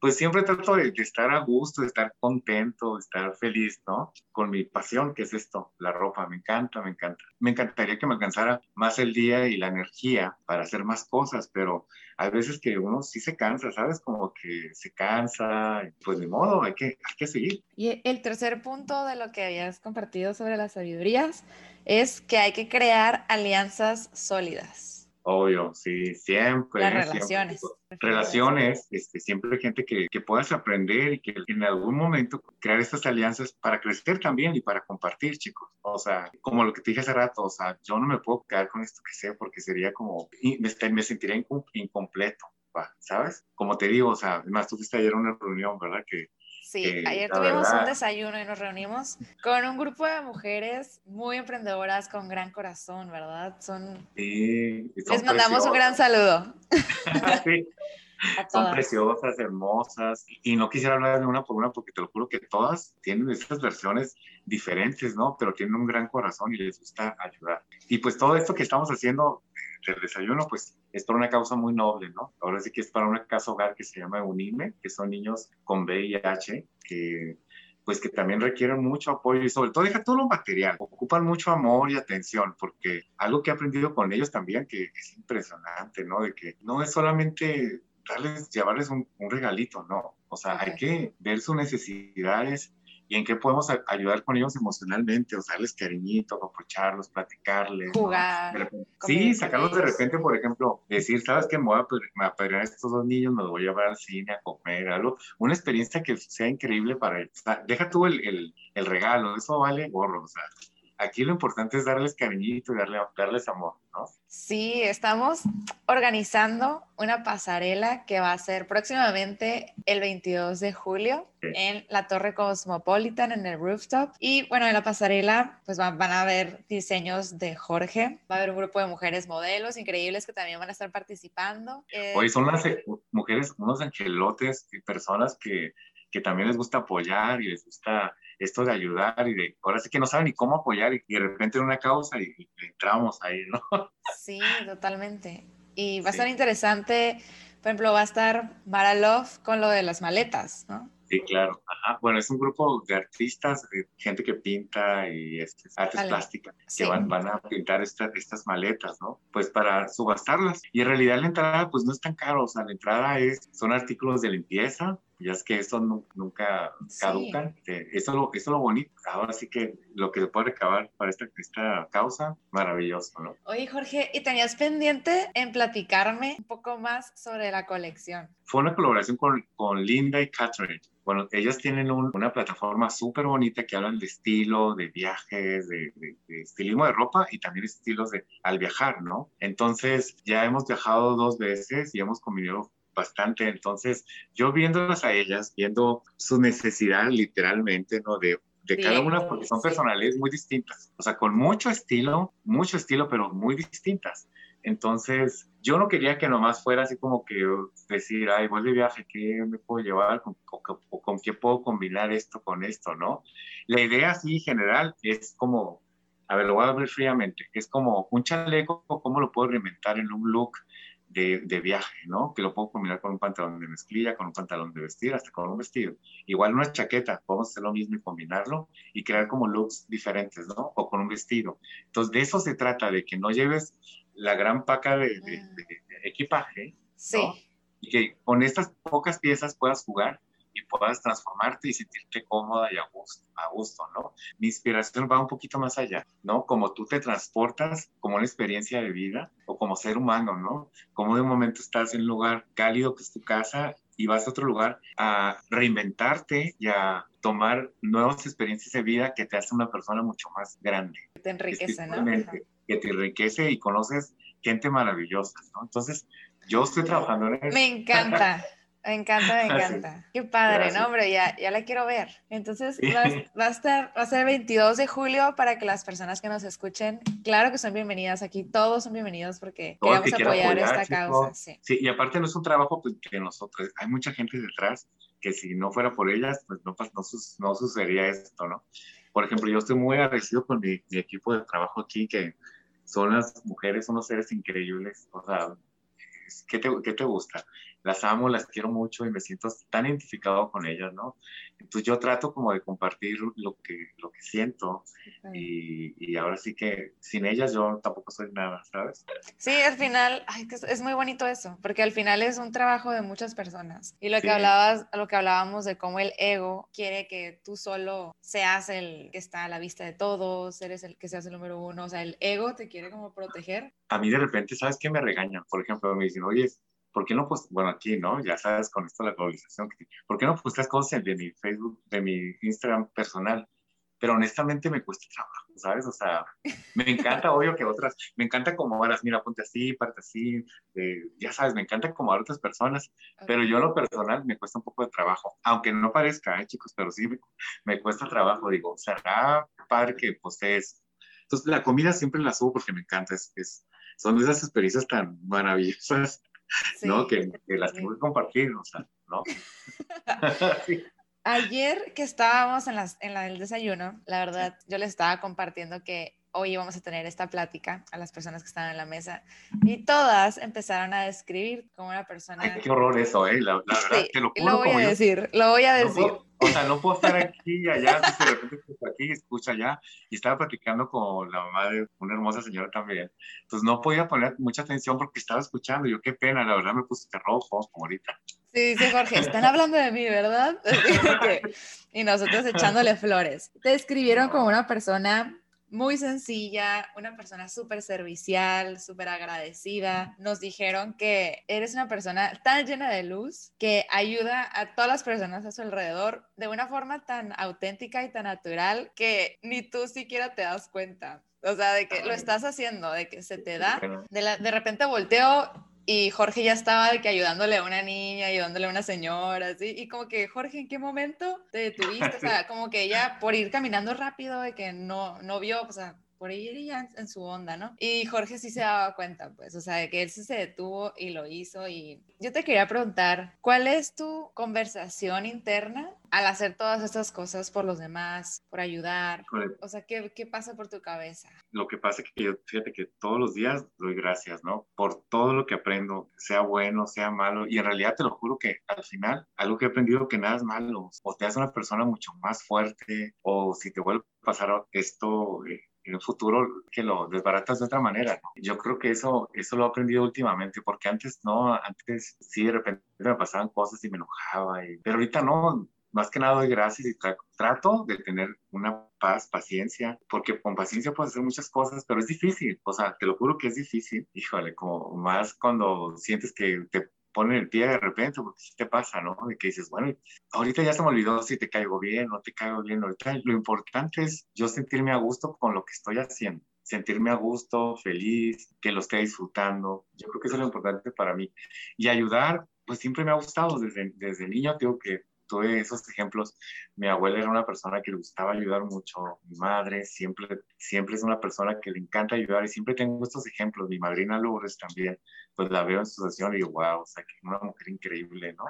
pues siempre trato de, de, estar a gusto, de estar contento, de estar feliz, ¿no? Con mi pasión, que es esto, la ropa, me encanta, me encanta. Me encantaría que me alcanzara más el día y la energía para hacer más cosas, pero hay veces que uno sí se cansa, ¿sabes? Como que se cansa, pues de modo, hay que, hay que seguir. Y el tercer punto de lo que habías compartido sobre las sabidurías es que hay que crear alianzas sólidas. Obvio, sí, siempre. Las relaciones. relaciones, este, siempre hay gente que, que, puedas aprender y que en algún momento crear estas alianzas para crecer también y para compartir, chicos. O sea, como lo que te dije hace rato, o sea, yo no me puedo quedar con esto que sé porque sería como, me, me sentiría incompleto, ¿sabes? Como te digo, o sea, además tú fuiste ayer a una reunión, ¿verdad? Que Sí, ayer tuvimos un desayuno y nos reunimos con un grupo de mujeres muy emprendedoras con gran corazón, ¿verdad? Son... Sí, Les mandamos un gran saludo. sí. Son preciosas, hermosas, y no quisiera hablar de una por una porque te lo juro que todas tienen estas versiones diferentes, ¿no? Pero tienen un gran corazón y les gusta ayudar. Y pues todo esto que estamos haciendo del desayuno, pues es por una causa muy noble, ¿no? Ahora sí que es para una casa hogar que se llama UNIME, que son niños con VIH, que pues que también requieren mucho apoyo y sobre todo deja todo lo material, ocupan mucho amor y atención, porque algo que he aprendido con ellos también que es impresionante, ¿no? De que no es solamente darles, llevarles un, regalito, no, o sea, hay que ver sus necesidades y en qué podemos ayudar con ellos emocionalmente, o sea, darles cariñito, aprovecharlos, platicarles. Jugar. Sí, sacarlos de repente, por ejemplo, decir, ¿sabes qué? Me voy a pedir a estos dos niños, me los voy a llevar al cine, a comer, algo. Una experiencia que sea increíble para ellos. O sea, deja tú el, el, el regalo, eso vale gorro, o sea, aquí lo importante es darles cariñito y darle, darles amor, ¿no? Sí, estamos organizando una pasarela que va a ser próximamente el 22 de julio en la Torre Cosmopolitan, en el rooftop. Y bueno, en la pasarela pues van, a haber diseños de Jorge, va a haber un grupo de mujeres modelos increíbles que también van a estar participando. Eh, Hoy son las eh, mujeres, unos angelotes y personas que, que también les gusta apoyar y les gusta esto de ayudar y de, ahora sí que no saben ni cómo apoyar y, de repente en una causa y, entramos ahí, ¿no? Sí, totalmente. Y va a estar interesante, por ejemplo, va a estar Mara Love con lo de las maletas, ¿no? Sí, claro. Bueno, es un grupo de artistas, de gente que pinta y este, artes plásticas, que van, van, a pintar estas estas maletas, ¿no? Pues para subastarlas. Y en realidad la entrada, pues no es tan caro. O sea, la entrada es, son artículos de limpieza, ya es que eso nunca caducan. Eh, eso, lo, eso es lo bonito. Ahora sí que lo que se puede recabar para esta, esta causa, maravilloso, ¿no? Oye, Jorge, ¿y tenías pendiente en platicarme un poco más sobre la colección? Fue una colaboración con, con Linda y Catherine. Bueno, ellas tienen una plataforma súper bonita que hablan de estilo, de viajes, de, de, estilismo de ropa y también estilos de al viajar, ¿no? Entonces, ya hemos viajado dos veces y hemos combinado bastante. Entonces, yo viéndolas a ellas, viendo su necesidad literalmente, ¿no? De, de cada una, porque son personalidades muy distintas. O sea, con mucho estilo, mucho estilo, pero muy distintas. Entonces, yo no quería que nomás fuera así como que decir, ay, voy de viaje, ¿qué me puedo llevar? ¿Con, o, con qué puedo combinar esto con esto, no? La idea así general es como, a ver, lo voy a ver fríamente, es como un chaleco, ¿cómo lo puedo reinventar en un look de, de, viaje, ¿no? Que lo puedo combinar con un pantalón de mezclilla, con un pantalón de vestir, hasta con un vestido. Igual una chaqueta, podemos hacer lo mismo y combinarlo y crear como looks diferentes, ¿no? O con un vestido. Entonces, de eso se trata, de que no lleves la gran paca de, de, ah. equipaje. Sí. Y que con estas pocas piezas puedas jugar y puedas transformarte y sentirte cómoda y a gusto, a gusto, ¿no? Mi inspiración va un poquito más allá, ¿no? Como tú te transportas como una experiencia de vida o como ser humano, ¿no? Como de un momento estás en un lugar cálido que es tu casa y vas a otro lugar a reinventarte y a tomar nuevas experiencias de vida que te hacen una persona mucho más grande. Te enriquece, ¿no? Que te enriquece y conoces gente maravillosa, ¿no? Entonces, yo estoy trabajando en eso. Me encanta. Me encanta, me encanta. Qué padre, ¿no? Hombre, ya, ya la quiero ver. Entonces, va, a estar, va a ser el 22 de julio para que las personas que nos escuchen, claro que son bienvenidas aquí, todos son bienvenidos porque queremos apoyar, esta causa. Sí. sí. y aparte no es un trabajo pues, que nosotros, hay mucha gente detrás que si no fuera por ellas, pues no, no, no sucedería esto, ¿no? Por ejemplo, yo estoy muy agradecido con mi, mi equipo de trabajo aquí, que son las mujeres, son unos seres increíbles, o sea, ¿qué te, qué te gusta? Las amo, las quiero mucho y me siento tan identificado con ellas, ¿no? Entonces yo trato como de compartir lo que, lo que siento y, y, ahora sí que sin ellas yo tampoco soy nada, ¿sabes? Sí, al final, es muy bonito eso, porque al final es un trabajo de muchas personas y lo que hablabas, lo que hablábamos de cómo el ego quiere que tú solo seas el que está a la vista de todos, eres el que seas el número uno, o sea, el ego te quiere como proteger. A mí de repente, ¿sabes qué me regañan? Por ejemplo, me dicen, oye, ¿por qué no pues bueno, aquí, ¿no? Ya sabes, con esto la globalización, ¿por qué no posteas cosas de mi Facebook, de mi Instagram personal? Pero honestamente me cuesta trabajo, ¿sabes? O sea, me encanta, obvio que otras, me encanta como ahora, mira, ponte así, parte así, eh, ya sabes, me encanta como a otras personas, pero yo lo personal me cuesta un poco de trabajo, aunque no parezca, ¿eh, chicos, pero sí me, cuesta trabajo, digo, será padre que postees. Entonces, la comida siempre la subo porque me encanta, es, es son esas experiencias tan maravillosas ¿no? Que, las tengo que compartir, o sea, ¿no? Ayer que estábamos en, las, en la del desayuno, la verdad, yo les estaba compartiendo que hoy íbamos a tener esta plática a las personas que estaban en la mesa y todas empezaron a describir como una persona... Ay, qué horror eso, ¿eh? La, verdad, te lo juro. Lo voy a decir, lo voy a decir. o sea, no puedo estar aquí y allá, de repente estoy aquí, escucha allá, y estaba platicando con la mamá de una hermosa señora también. Entonces no podía poner mucha atención porque estaba escuchando, yo qué pena, la verdad me puse rojo como ahorita. Sí, dice Jorge, están hablando de mí, ¿verdad? y nosotros echándole flores. Te describieron como una persona muy sencilla, una persona súper servicial, súper agradecida. Nos dijeron que eres una persona tan llena de luz que ayuda a todas las personas a su alrededor de una forma tan auténtica y tan natural que ni tú siquiera te das cuenta. O sea, de que lo estás haciendo, de que se te da. De, de repente volteo y Jorge ya estaba de que ayudándole a una niña, ayudándole a una señora, así, y como que, Jorge, ¿en qué momento te detuviste? O sea, como que ella por ir caminando rápido, de que no, no vio, o sea, por ir ya en, su onda, ¿no? Y Jorge sí se daba cuenta, pues, o sea, de que él sí se detuvo y lo hizo. Y yo te quería preguntar, ¿cuál es tu conversación interna al hacer todas estas cosas por los demás, por ayudar? O sea, ¿qué, ¿qué, pasa por tu cabeza? Lo que pasa es que yo, fíjate que todos los días doy gracias, ¿no? Por todo lo que aprendo, sea bueno, sea malo. Y en realidad te lo juro que al final, algo que he aprendido que nada es malo. O te hace una persona mucho más fuerte, o si te vuelve a pasar esto, eh, en un futuro que lo desbaratas de otra manera. Yo creo que eso, eso lo he aprendido últimamente, porque antes no, antes sí de repente me pasaban cosas y me enojaba, y, pero ahorita no, más que nada doy gracias y trato de tener una paz, paciencia, porque con paciencia puedes hacer muchas cosas, pero es difícil, o sea, te lo juro que es difícil, híjole, como más cuando sientes que te ponen el pie de repente, porque si te pasa, ¿no? De que dices, bueno, ahorita ya se me olvidó si te caigo bien o te caigo bien, ahorita lo importante es yo sentirme a gusto con lo que estoy haciendo sentirme a gusto, feliz, que lo esté disfrutando. Yo creo que eso es lo importante para mí. Y ayudar, pues siempre me ha gustado desde, desde niño, tengo que tuve esos ejemplos. Mi abuela era una persona que le gustaba ayudar mucho, mi madre siempre, siempre es una persona que le encanta ayudar y siempre tengo estos ejemplos. Mi madrina Lourdes también, pues la veo en su sesión y digo, wow, o sea, que una mujer increíble, ¿no?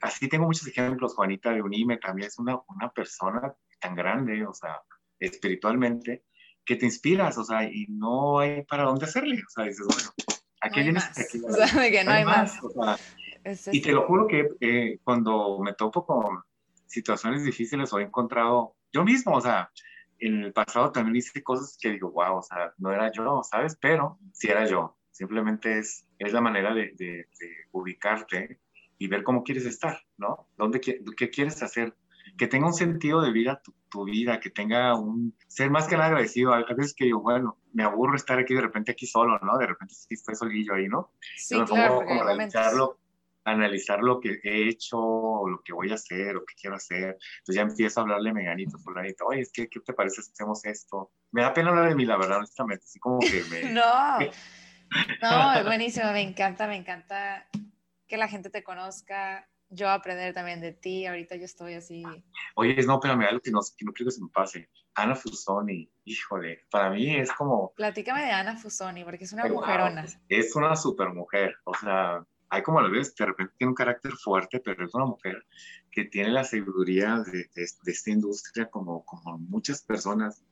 Así tengo muchos ejemplos. Juanita de Unime también es una, una persona tan grande, o sea, espiritualmente, que te inspiras, o sea, y no hay para dónde hacerle. O sea, dices, bueno, aquí no vienes. Aquí, o sea, que no hay, más. O sea, y te lo juro que eh, cuando me topo con situaciones difíciles o he encontrado yo mismo, o sea, en el pasado también hice cosas que digo, wow, o sea, no era yo, ¿sabes? Pero sí era yo. Simplemente es, es la manera de, de, ubicarte y ver cómo quieres estar, ¿no? ¿Dónde, qué, qué quieres hacer? Que tenga un sentido de vida tu, tu, vida, que tenga un... Ser más que agradecido. A veces que digo, bueno, me aburro estar aquí de repente aquí solo, ¿no? De repente sí estoy solillo ahí, ¿no? Sí, claro, como analizar lo que he hecho, lo que voy a hacer, o que quiero hacer. Entonces ya empiezo a hablarle Meganito, fulanito, oye, ¿qué, ¿qué te parece si hacemos esto? Me da pena hablar de mí, la verdad, honestamente, así como que me... no, no, es buenísimo, me encanta, me encanta que la gente te conozca, yo aprender también de ti, ahorita yo estoy así. Oye, no, pero me da algo que no, que no quiero que se me pase. Ana Fusoni, híjole, para mí es como... Platícame de Ana Fusoni, porque es una mujerona. Es una super mujer, o sea, hay como a la vez, de repente tiene un carácter fuerte, pero es una mujer que tiene la sabiduría de, de, esta industria como, como muchas personas.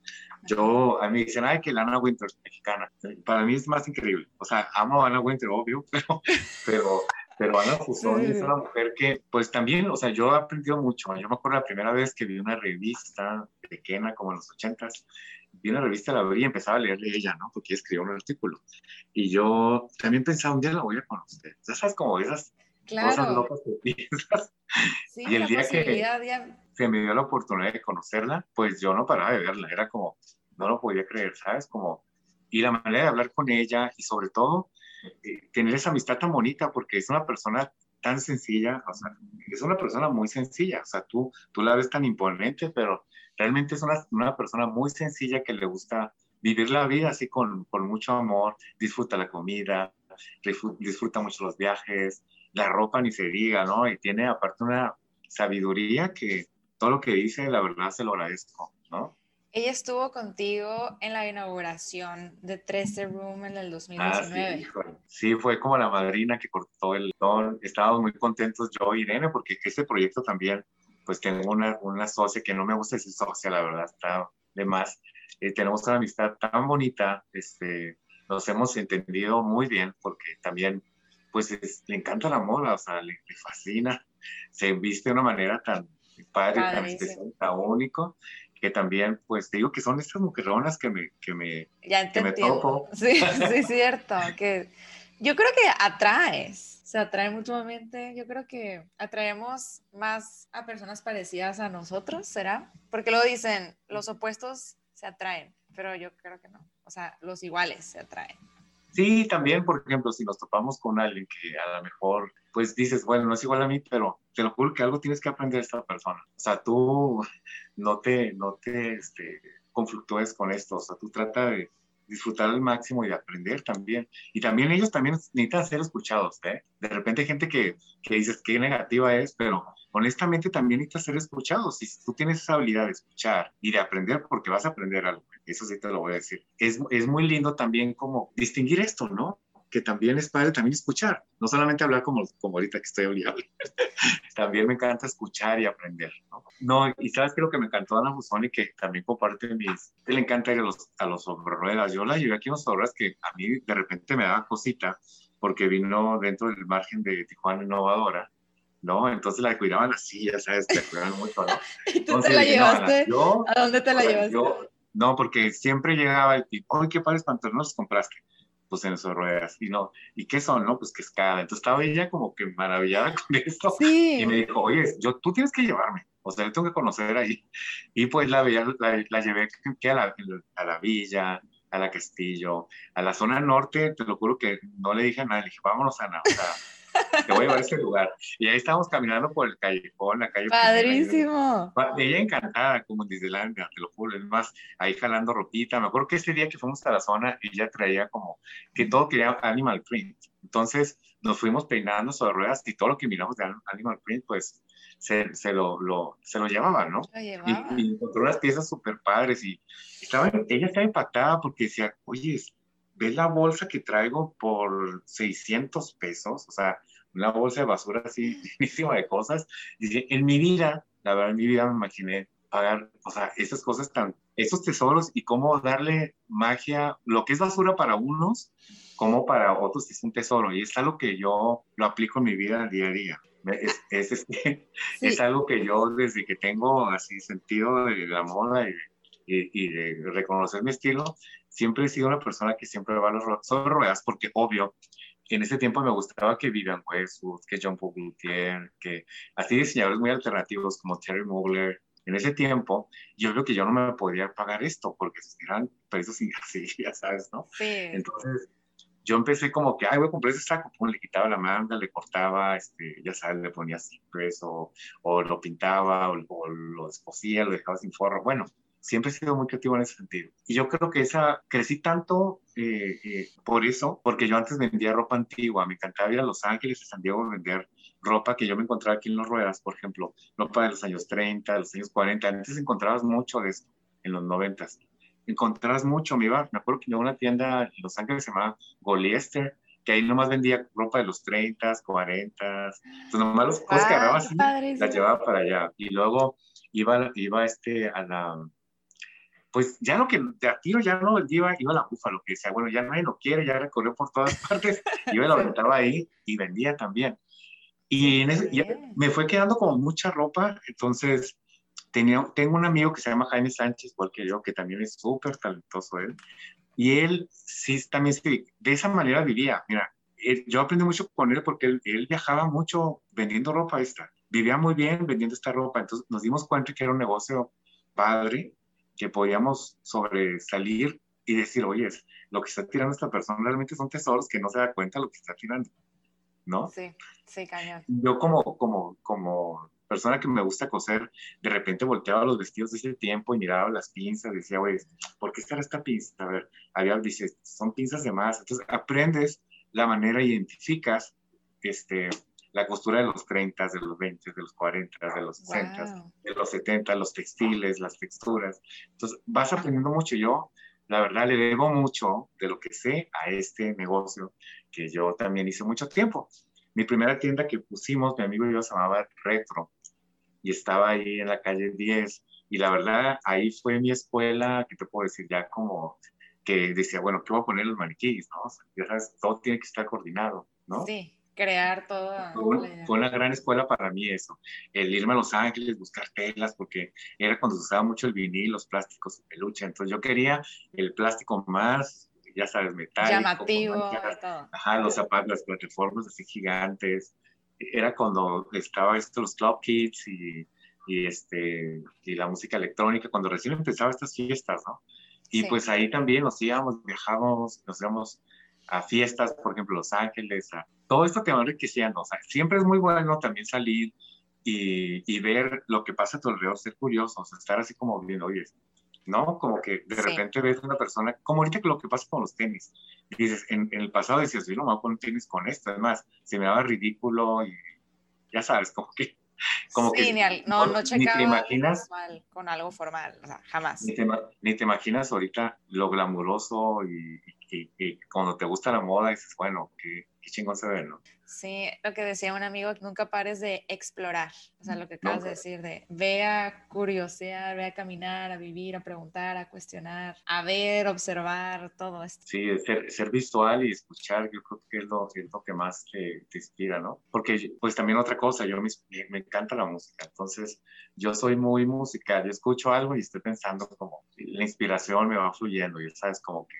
Yo, a mí dicen, ay, que la Ana Winter es mexicana. Para mí es más increíble. O sea, amo a Ana Winter, obvio, pero, pero Pero Ana Fusoni es una mujer que, pues también, o sea, yo he aprendido mucho. Yo me acuerdo la primera vez que vi una revista de Kena, como en los ochentas, vi una revista, la abrí y empezaba a leerle ella, ¿no? Porque escribió un artículo. Y yo también pensaba, un día la voy a conocer. Ya sabes, como esas cosas locas que piensas. Sí, y el día que se me dio la oportunidad de conocerla, pues yo no paraba de verla. Era como, no lo podía creer, ¿sabes? Como, y la manera de hablar con ella y sobre todo eh, tener esa amistad tan bonita porque es una persona tan sencilla, o sea, es una persona muy sencilla, o sea, tú, tú la ves tan imponente, pero realmente es una, una persona muy sencilla que le gusta vivir la vida así con, con mucho amor, disfruta la comida, disfruta mucho los viajes, la ropa ni se diga, ¿no? Y tiene aparte una sabiduría que todo lo que dice, la verdad se lo agradezco, ¿no? Ella estuvo contigo en la inauguración de 13 Room en el 2019. Ah, sí, fue como la madrina que cortó el don. Estábamos muy contentos yo y Irene porque este proyecto también, pues tengo una, una socia que no me gusta decir socia, la verdad, está de más. Eh, tenemos una amistad tan bonita, este, nos hemos entendido muy bien porque también, pues le encanta la moda, o sea, le, fascina, se viste de una manera tan padre, tan especial, tan único que también, pues te digo que son estas mujeronas que me, que me, ya que me topo. Sí, sí, cierto. Que yo creo que atraes, se atrae mutuamente. Yo creo que atraemos más a personas parecidas a nosotros, ¿será? Porque luego dicen, los opuestos se atraen, pero yo creo que no. O sea, los iguales se atraen. Sí, también, por ejemplo, si nos topamos con alguien que a lo mejor, pues dices, bueno, no es igual a mí, pero te lo juro que algo tienes que aprender de esta persona. O sea, tú no te, no te este, conflictúes con esto, o sea, tú trata de disfrutar al máximo y de aprender también. Y también ellos también necesitan ser escuchados, ¿eh? De repente hay gente que, que dices qué negativa es, pero honestamente también necesitas ser escuchados. Si tú tienes esa habilidad de escuchar y de aprender, porque vas a aprender algo, eso sí te lo voy a decir. Es, es muy lindo también como distinguir esto, ¿no? Que también es padre también escuchar, no solamente hablar como, como ahorita que estoy hablando, también me encanta escuchar y aprender, ¿no? no y sabes que lo que me encantó Ana Fusoni, que también comparte mis, que le encanta ir a los, a los ruedas, yo la llevé aquí a unas obras que a mí de repente me daba cosita, porque vino dentro del margen de Tijuana Innovadora, ¿no? Entonces la cuidaban así, ya sabes, la cuidaban mucho, ¿no? ¿Y tú te la llevaste? ¿A dónde te la llevaste? no, porque siempre llegaba el tipo, ¡ay, qué padres pantalones compraste! Pues en sus ruedas. Y no, ¿y qué son? No, pues que escala. Entonces estaba ella como que maravillada con esto. Y me dijo, oye, yo, tú tienes que llevarme. O sea, yo tengo que conocer ahí. Y pues la, la, la llevé a la, a la villa, a la Castillo, a la zona norte, te lo juro que no le dije nada, le dije, vámonos a nada. O sea, te voy a llevar a este lugar. Y ahí estábamos caminando por el callejón, la calle. Padrísimo. Ella encantada, como en Disneylandia, te lo juro. Es más, ahí jalando ropita. Me acuerdo que ese día que fuimos a la zona, ella traía como que todo quería animal print. Entonces nos fuimos peinando sobre ruedas y todo lo que miramos de animal print, pues se, se lo, lo, se lo llevaba, ¿no? Y, y, encontró unas piezas súper padres y estaba, ella estaba impactada porque decía, oye, ¿ves la bolsa que traigo por 600 pesos? O sea, una bolsa de basura así, llenísima de cosas. Y en mi vida, la verdad, en mi vida me imaginé pagar, o sea, esas cosas tan, esos tesoros y cómo darle magia, lo que es basura para unos, como para otros es un tesoro. Y es algo que yo lo aplico en mi vida día a día. Es, es, es algo que yo desde que tengo así sentido de la moda y, y, de reconocer mi estilo, siempre he sido una persona que siempre va a los sobre ruedas porque obvio, en ese tiempo me gustaba que Vivian Westwood, que John Paul Gaultier, que así diseñadores muy alternativos como Terry Mugler, en ese tiempo, yo creo que yo no me podía pagar esto porque eran precios así, ya sabes, ¿no? Sí. Entonces, yo empecé como que, ay, voy a comprar ese saco, le quitaba la manga, le cortaba, este, ya sabes, le ponía cipres o, o lo pintaba o, o, lo descosía, lo dejaba sin forro. Bueno, siempre he sido muy creativo en ese sentido. Y yo creo que esa, crecí tanto eh, eh, por eso, porque yo antes vendía ropa antigua, me encantaba ir a Los Ángeles, a San Diego, a vender ropa que yo me encontraba aquí en Los Ruedas, por ejemplo, ropa de los años 30, de los años 40, antes encontrabas mucho de esto, en los 90. Encontrabas mucho, me iba, me acuerdo que a una tienda en Los Ángeles se llamaba Goliester, que ahí nomás vendía ropa de los 30, 40, entonces nomás las cosas que agarraba así, las llevaba para allá. Y luego iba, iba este, a la, pues ya lo que de a tiro ya no iba, iba a la búfalo, que decía, bueno, ya nadie lo quiere, ya recorrió por todas partes, iba y lo aventaba ahí y vendía también. Y en ese, me fue quedando como mucha ropa, entonces tenía, tengo un amigo que se llama Jaime Sánchez, igual que yo, que también es súper talentoso él, y él sí, también sí, de esa manera vivía. Mira, yo aprendí mucho con él porque él, él, viajaba mucho vendiendo ropa esta. Vivía muy bien vendiendo esta ropa. Entonces nos dimos cuenta que era un negocio padre, que podíamos sobresalir y decir, oye, lo que está tirando esta persona realmente son tesoros que no se da cuenta lo que está tirando. ¿No? Sí, sí, cañón. Yo como, como, como persona que me gusta coser, de repente volteaba los vestidos de ese tiempo y miraba las pinzas, decía, güey, ¿por qué estará esta pinza? A ver, había, dice, son pinzas de más. Entonces aprendes la manera, identificas este, la costura de los 30, de los 20, de los 40, de los 60, de los 70, los textiles, las texturas. Entonces vas aprendiendo mucho. Yo, la verdad, le debo mucho de lo que sé a este negocio que yo también hice mucho tiempo. Mi primera tienda que pusimos, mi amigo y yo, se llamaba Retro y estaba ahí en la calle 10 y la verdad ahí fue mi escuela, que te puedo decir ya como que decía, bueno, ¿qué voy a poner los maniquíes? ¿no? O sea, ya sabes, todo tiene que estar coordinado, ¿no? Sí, crear todo. Fue, una gran escuela para mí eso, el irme a Los Ángeles, buscar telas, porque era cuando se usaba mucho el vinil, los plásticos, el peluche, entonces yo quería el plástico más, ya sabes, metálico. Llamativo, todo. Ajá, los zapatos, las plataformas así gigantes, era cuando estaba esto, los club kids y, y, este, y la música electrónica, cuando recién empezaba estas fiestas, ¿no? Y pues ahí también nos íbamos, viajábamos, nos íbamos a fiestas, por ejemplo, Los Ángeles, a, todo esto te va enriqueciendo. O sea, siempre es muy bueno también salir y, y, ver lo que pasa a tu alrededor, ser curioso, o sea, estar así como viendo, oye, ¿no? Como que de repente ves una persona, como ahorita que lo que pasa con los tenis. dices, en, el pasado decías, yo no me voy a poner tenis con esto, además, se me daba ridículo y ya sabes, como que como sí, que, ni no, no ni te imaginas con algo formal, o sea, jamás. Ni te, ni te, imaginas ahorita lo glamuroso y, y, cuando te gusta la moda dices, bueno, qué, qué chingón se ve, ¿no? Sí, lo que decía un amigo, nunca pares de explorar, o sea, lo que acabas de decir, de ve a curiosear, ve a caminar, a vivir, a preguntar, a cuestionar, a ver, observar, todo esto. Sí, ser, ser visual y escuchar, yo creo que es lo, es lo que más te, te, inspira, ¿no? Porque, pues también otra cosa, yo me, me encanta la música, entonces yo soy muy musical, yo escucho algo y estoy pensando como, la inspiración me va fluyendo, y sabes, como que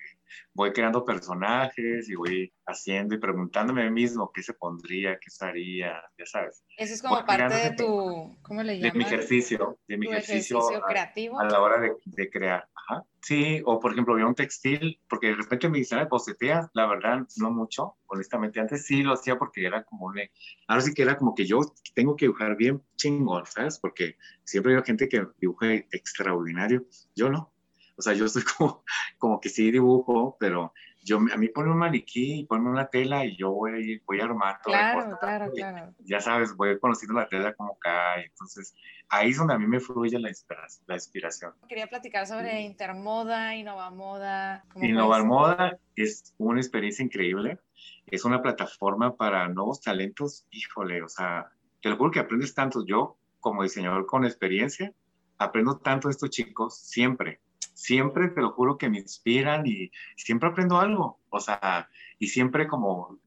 voy creando personajes y voy haciendo y preguntándome a mí mismo qué se pondría, qué haría, ya sabes. Eso es como parte de tu, ¿cómo le llamas? De mi ejercicio, de mi ejercicio, creativo. A, la hora de, de crear. Ajá. Sí, o por ejemplo, veo un textil, porque de repente me dicen, bocetea, la verdad, no mucho, honestamente. Antes sí lo hacía porque era como un... Ahora sí que era como que yo tengo que dibujar bien chingón, ¿sabes? Porque siempre veo gente que dibuja extraordinario. Yo no. O sea, yo soy como, como que sí dibujo, pero yo, a mí ponme un maniquí, ponme una tela y yo voy, voy armando. Claro, claro, claro. Ya sabes, voy conociendo la tela como cae. Entonces, ahí es donde a mí me fluye la inspiración. La inspiración. Quería platicar sobre Intermoda, Innovamoda. Innovamoda es una experiencia increíble. Es una plataforma para nuevos talentos. Híjole, o sea, te lo juro que aprendes tanto. Yo, como diseñador con experiencia, aprendo tanto de estos chicos siempre siempre te lo juro que me inspiran y siempre aprendo algo, o sea, y siempre como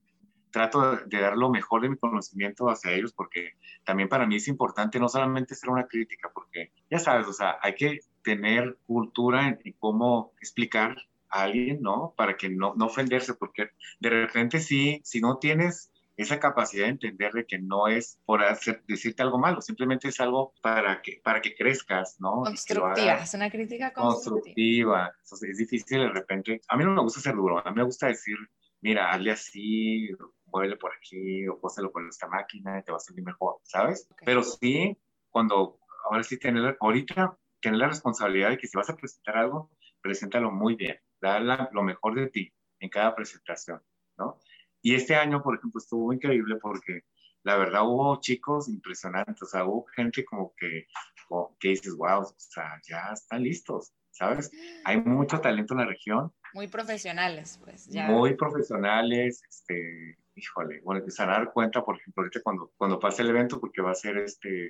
trato de dar lo mejor de mi conocimiento hacia ellos porque también para mí es importante no solamente ser una crítica, porque ya sabes, o sea, hay que tener cultura en, cómo explicar a alguien, ¿no? Para que no, no ofenderse, porque de repente sí, si no tienes esa capacidad de entender de que no es por hacer, decirte algo malo, simplemente es algo para que, para que crezcas, ¿no? Constructiva, es una crítica constructiva. Entonces, es difícil de repente, a mí no me gusta ser duro, a mí me gusta decir, mira, hazle así, muévele por aquí, o póselo con esta máquina, y te va a salir mejor, ¿sabes? Pero sí, cuando, ahora sí, tener, ahorita, tener la responsabilidad de que si vas a presentar algo, preséntalo muy bien, da lo mejor de ti en cada presentación. Y este año, por ejemplo, estuvo increíble porque la verdad hubo chicos impresionantes, o sea, hubo gente como que, que dices, wow, o sea, ya están listos, ¿sabes? Hay mucho talento en la región. Muy profesionales, pues. Ya. Muy profesionales, este, híjole, bueno, empiezan a dar cuenta, por ejemplo, ahorita cuando, cuando pase el evento, porque va a ser este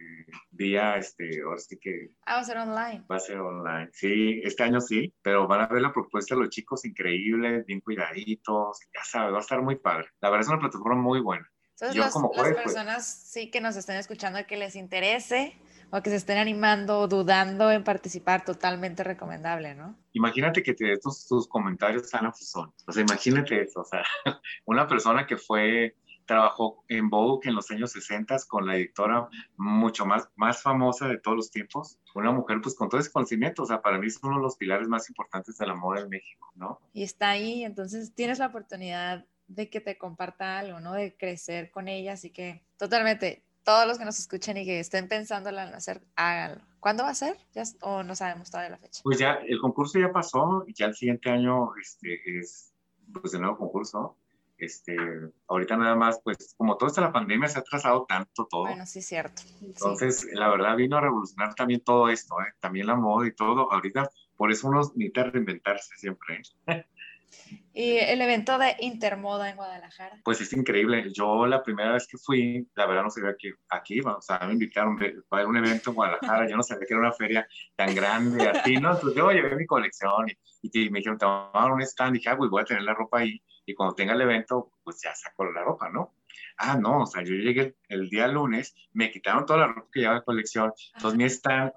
día, este, ahora sí que... Ah, va a ser online. Va a ser online, sí, este año sí, pero van a ver la propuesta de los chicos increíbles, bien cuidaditos, ya sabes, va a estar muy padre. La verdad es una plataforma muy buena. Entonces, las pues. personas sí que nos estén escuchando que les interese o que se estén animando o dudando en participar, totalmente recomendable, ¿no? Imagínate que te tus, tus comentarios sean Fusón. O sea, imagínate eso, o sea, una persona que fue trabajó en Vogue en los años 60 con la editora mucho más, más famosa de todos los tiempos, una mujer pues con todo ese conocimiento, o sea, para mí es uno de los pilares más importantes de la moda en México, ¿no? Y está ahí, entonces tienes la oportunidad de que te comparta algo, ¿no? De crecer con ella, así que totalmente, todos los que nos escuchen y que estén pensando en hacer, háganlo. ¿Cuándo va a ser? ¿Ya, ¿O no sabemos todavía la fecha? Pues ya, el concurso ya pasó, y ya el siguiente año este, es pues el nuevo concurso. Este, ahorita nada más, pues como toda esta la pandemia se ha atrasado tanto todo. Bueno, sí, cierto. Entonces, la verdad vino a revolucionar también todo esto, ¿eh? también la moda y todo. Ahorita, por eso uno necesita reinventarse siempre. ¿eh? Y el evento de Intermoda en Guadalajara. Pues es increíble. Yo la primera vez que fui, la verdad no sabía que aquí, o sea, me invitaron a un evento en Guadalajara, yo no sabía que era una feria tan grande, así, ¿no? Entonces yo llevé mi colección y, me dijeron, te vamos a un stand, y dije, ah, pues voy a tener la ropa ahí, y cuando tenga el evento, pues ya saco la ropa, ¿no? Ah, no, o sea, yo llegué el, día lunes, me quitaron toda la ropa que llevaba de colección, entonces mi stand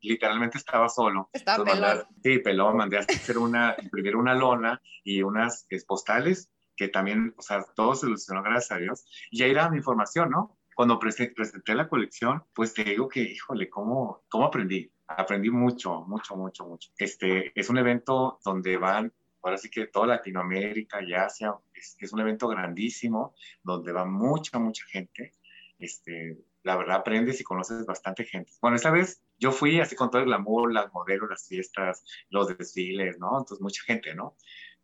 literalmente estaba solo. Estaba pelón. sí, pelón, mandé a hacer una, imprimir una lona y unas postales que también, o sea, todo se solucionó, gracias a Dios. Y ahí era mi información, ¿no? Cuando presenté, la colección, pues te digo que, híjole, ¿cómo, cómo aprendí? Aprendí mucho, mucho, mucho, mucho. Este, es un evento donde van ahora sí que toda Latinoamérica y Asia, es, un evento grandísimo donde va mucha, mucha gente. Este, la verdad aprendes y conoces bastante gente. Bueno, esta vez yo fui así con todo el glamour, las modelos, las fiestas, los desfiles, ¿no? Entonces mucha gente, ¿no?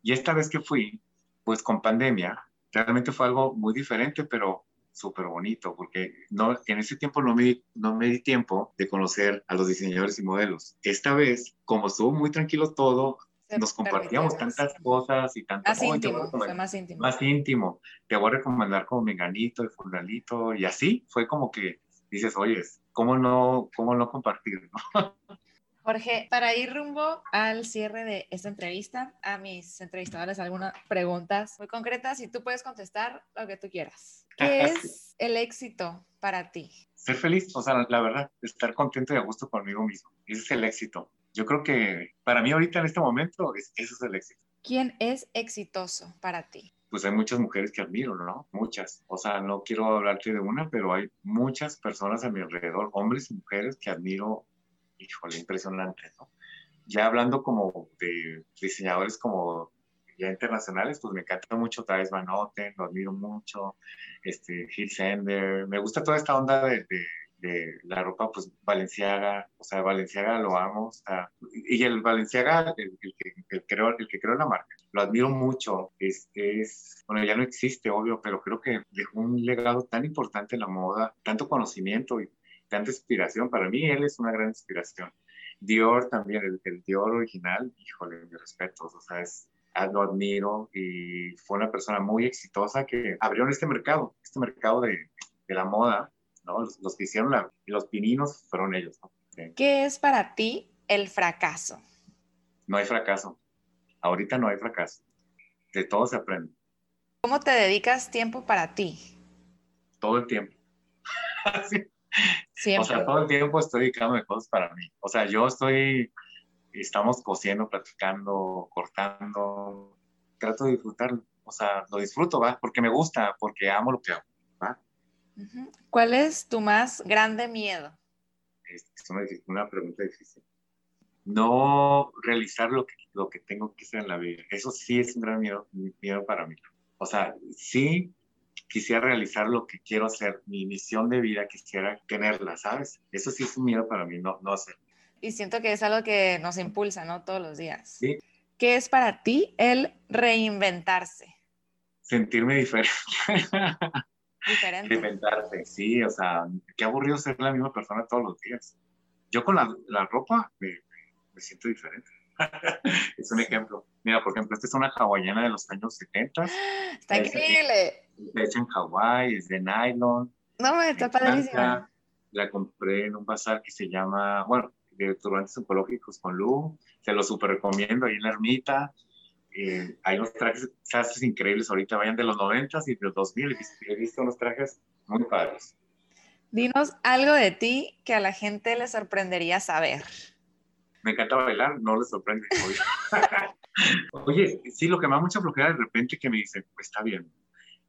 Y esta vez que fui, pues con pandemia, realmente fue algo muy diferente, pero súper bonito, porque no, en ese tiempo no me, no me di tiempo de conocer a los diseñadores y modelos. Esta vez, como estuvo muy tranquilo todo, nos compartíamos tantas cosas y tantas más íntimo, fue más íntimo. Más íntimo. Te voy a recomendar como Menganito, el Fulanito, y así fue como que dices, oye, ¿cómo no, cómo no compartir? Jorge, para ir rumbo al cierre de esta entrevista, a mis entrevistadores algunas preguntas muy concretas y tú puedes contestar lo que tú quieras. ¿Qué es el éxito para ti? Ser feliz, o sea, la verdad, estar contento y a gusto conmigo mismo. Ese es el éxito yo creo que para mí ahorita en este momento es, eso es el éxito. ¿Quién es exitoso para ti? Pues hay muchas mujeres que admiro, ¿no? Muchas. O sea, no quiero hablarte de una, pero hay muchas personas a mi alrededor, hombres y mujeres que admiro, híjole, impresionante, ¿no? Ya hablando como de diseñadores como ya internacionales, pues me encanta mucho Travis Van Otten, lo admiro mucho, este, Hill Sender, me gusta toda esta onda de de la ropa, pues Valenciaga, o sea, Valenciaga lo amo, y el Valenciaga, el, que, el, creó, el que creó la marca, lo admiro mucho, es, es, bueno, ya no existe, obvio, pero creo que dejó un legado tan importante en la moda, tanto conocimiento y tanta inspiración, para mí él es una gran inspiración. Dior también, el, el Dior original, híjole, mi respeto, o sea, es, ah, lo admiro y fue una persona muy exitosa que abrió este mercado, este mercado de, de la moda, los, que hicieron los pininos fueron ellos, ¿Qué es para ti el fracaso? No hay fracaso. Ahorita no hay fracaso. De todo se aprende. ¿Cómo te dedicas tiempo para ti? Todo el tiempo. Siempre. O sea, todo el tiempo estoy dedicándome cosas para mí. O sea, yo estoy, estamos cosiendo, platicando, cortando. Trato de disfrutarlo. O sea, lo disfruto, ¿va? Porque me gusta, porque amo lo que hago. ¿Cuál es tu más grande miedo? Es una, pregunta difícil. No realizar lo que, lo que tengo que hacer en la vida. Eso sí es un gran miedo, miedo para mí. O sea, sí quisiera realizar lo que quiero hacer, mi misión de vida quisiera tenerla, ¿sabes? Eso sí es un miedo para mí, no, no hacer. Y siento que es algo que nos impulsa, ¿no? Todos los días. Sí. ¿Qué es para ti el reinventarse? Sentirme diferente. Diferente. Inventarse, sí, o sea, qué aburrido ser la misma persona todos los días. Yo con la, la ropa me, me, siento diferente. es un ejemplo. Mira, por ejemplo, esta es una hawaiana de los años 70. Está increíble. Está hecha en Hawái, es de nylon. No, está padrísima. La compré en un bazar que se llama, bueno, de turbantes oncológicos con Lu. Se lo super recomiendo ahí en la ermita. Eh, hay unos trajes increíbles ahorita, vayan de los 90 y de los 2000, he visto unos trajes muy padres. Dinos algo de ti que a la gente le sorprendería saber. Me encanta bailar, no le sorprende. Oye, sí, lo que me da mucha flojera de repente que me dice, pues está bien,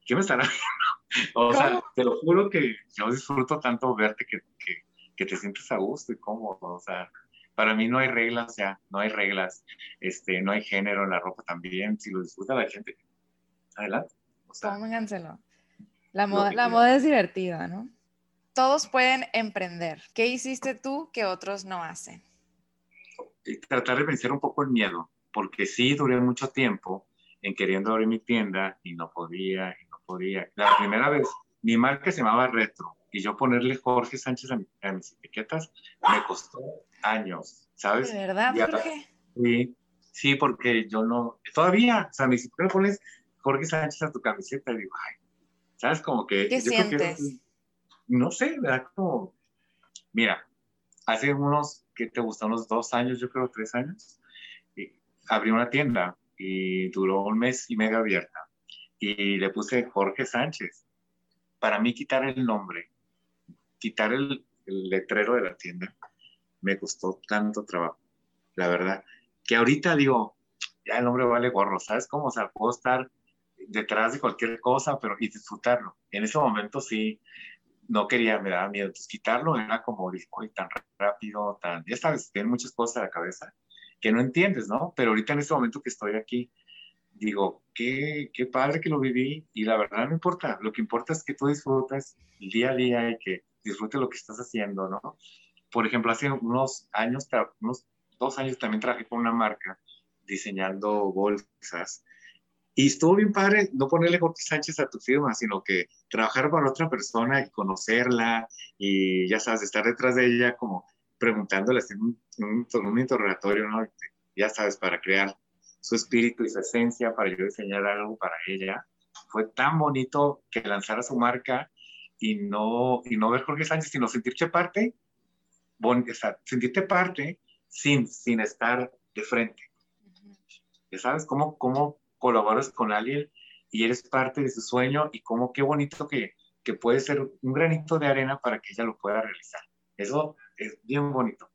¿qué me estará viendo? O sea, te lo juro que yo disfruto tanto verte que, que, que, te sientes a gusto y cómodo. O sea, para mí no hay reglas, ya, no hay reglas. Este, no hay género en la ropa también. Si lo disfruta la gente, adelante. O sea, Pónganselo. La moda, la moda es divertida, ¿no? Todos pueden emprender. ¿Qué hiciste tú que otros no hacen? Tratar de vencer un poco el miedo, porque sí duré mucho tiempo en queriendo abrir mi tienda y no podía, y no podía. La primera vez, mi marca se llamaba Retro y yo ponerle Jorge Sánchez a, mis etiquetas me costó años, ¿sabes? ¿De verdad, Jorge? Sí, sí, porque yo no, todavía, o sea, ni siquiera pones Jorge Sánchez a tu camiseta y digo, ay, ¿sabes? Como que... ¿Qué sientes? no sé, ¿verdad? Como, mira, hace unos, ¿qué te gusta? Unos dos años, yo creo, tres años, abrí una tienda y duró un mes y medio abierta. Y le puse Jorge Sánchez. Para mí quitar el nombre, quitar el, letrero de la tienda, me costó tanto trabajo, la verdad. Que ahorita digo, ya el nombre vale gorro, ¿sabes cómo? O sea, puedo estar detrás de cualquier cosa, pero y disfrutarlo. En ese momento sí, no quería, me daba miedo. Entonces quitarlo era como, hoy tan rápido, tan, ya sabes, tiene muchas cosas en la cabeza que no entiendes, ¿no? Pero ahorita en este momento que estoy aquí, digo, qué, qué padre que lo viví y la verdad no importa, lo que importa es que tú disfrutas el día a día y que disfrutes lo que estás haciendo, ¿no? Por ejemplo, hace unos años, unos dos años también trabajé con una marca diseñando bolsas y estuvo bien padre no ponerle Jorge Sánchez a tu firma, sino que trabajar para otra persona y conocerla y ya sabes, estar detrás de ella como preguntándole en un, un, interrogatorio, ¿no? Ya sabes, para crear su espíritu y su esencia, para yo diseñar algo para ella. Fue tan bonito que lanzara su marca y no, y no ver Jorge Sánchez, sino sentirte parte, bon, o sea, sentirte parte sin, sin estar de frente. Ya sabes cómo, cómo colaboras con alguien y eres parte de su sueño y cómo qué bonito que, que puede ser un granito de arena para que ella lo pueda realizar. Eso es bien bonito.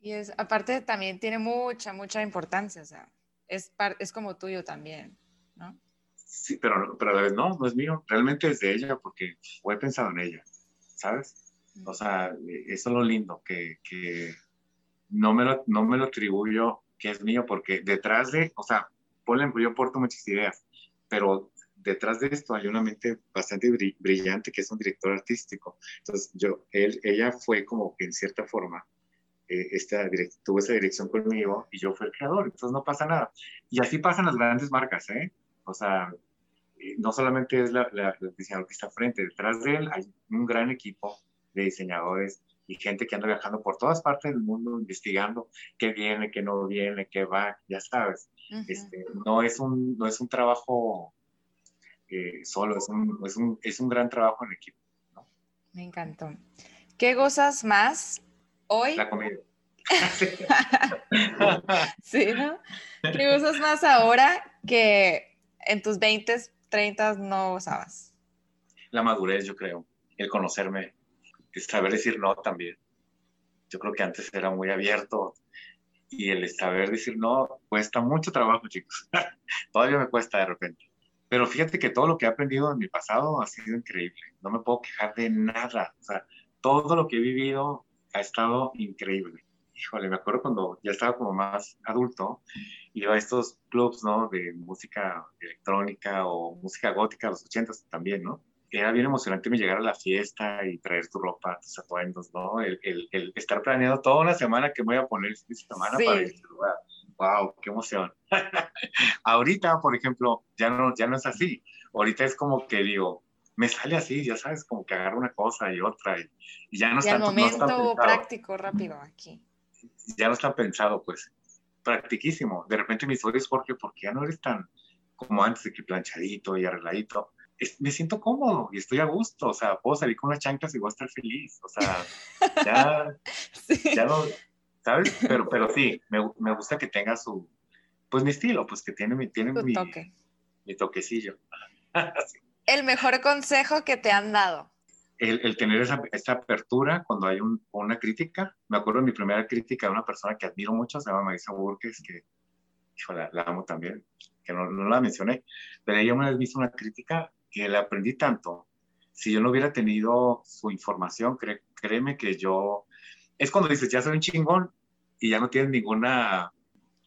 Y es, aparte también tiene mucha, mucha importancia, o sea, es, es como tuyo también, ¿no? Sí, pero, pero a la vez no, no es mío, realmente es de ella porque fue pensado en ella, ¿sabes? O sea, eso es lo lindo, que, no, me lo, no me lo atribuyo que es mío porque detrás de, o sea, ponle, yo aporto muchas ideas, pero detrás de esto hay una mente bastante brillante que es un director artístico. Entonces, yo, él, ella fue como que en cierta forma, eh, esta tuvo esa dirección conmigo y yo fui el creador, entonces no pasa nada. Y así pasan las grandes marcas, ¿eh? O sea, eh, no solamente es la, la, que está frente, detrás de él hay un gran equipo de diseñadores y gente que anda viajando por todas partes del mundo investigando qué viene, qué no viene, qué va, ya sabes. este, no, es un, no es un trabajo solo, es un, es, un, es un, gran trabajo en equipo. Me encantó. ¿Qué gozas más hoy? La comida. sí, ¿no? ¿Qué gozas más ahora que en tus 20, 30 no gozabas? La madurez, yo creo. El conocerme, el saber decir no también. Yo creo que antes era muy abierto y el saber decir no cuesta mucho trabajo, chicos. Todavía me cuesta de repente. Pero fíjate que todo lo que he aprendido en mi pasado ha sido increíble. No me puedo quejar de nada. O sea, todo lo que he vivido ha estado increíble. Híjole, me acuerdo cuando ya estaba como más adulto, iba a estos clubs, ¿no? De música electrónica o música gótica, los ochentas también, ¿no? Era bien emocionante me llegar a la fiesta y traer tu ropa, tus atuendos, ¿no? El, el, el estar planeando toda una semana que me voy a poner esta semana para este lugar wow, qué emoción. Ahorita, por ejemplo, ya no, ya no es así. Ahorita es como que digo, me sale así, ya sabes, como que agarro una cosa y otra y, ya no y está. momento práctico, rápido aquí. Ya no está pensado, pues, practiquísimo. De repente mis historias, Jorge, porque ya no eres tan como antes de que planchadito y arregladito. Me siento cómodo y estoy a gusto, o sea, puedo salir con unas chanclas y voy a estar feliz, o sea, ya, ya no, ¿sabes? Pero, pero sí, me, me, gusta que tenga su, pues mi estilo, pues que tiene, mi, tiene mi, toque. mi toquecillo. El mejor consejo que te han dado. El, el tener esa, esa, apertura cuando hay un, una crítica. Me acuerdo de mi primera crítica de una persona que admiro mucho, se llama Marisa Burques, que la, la, amo también, que no, no, la mencioné, pero ella una vez hizo una crítica que le aprendí tanto. Si yo no hubiera tenido su información, cree, créeme que yo... Es cuando dices, ya soy un chingón y ya no tienes ninguna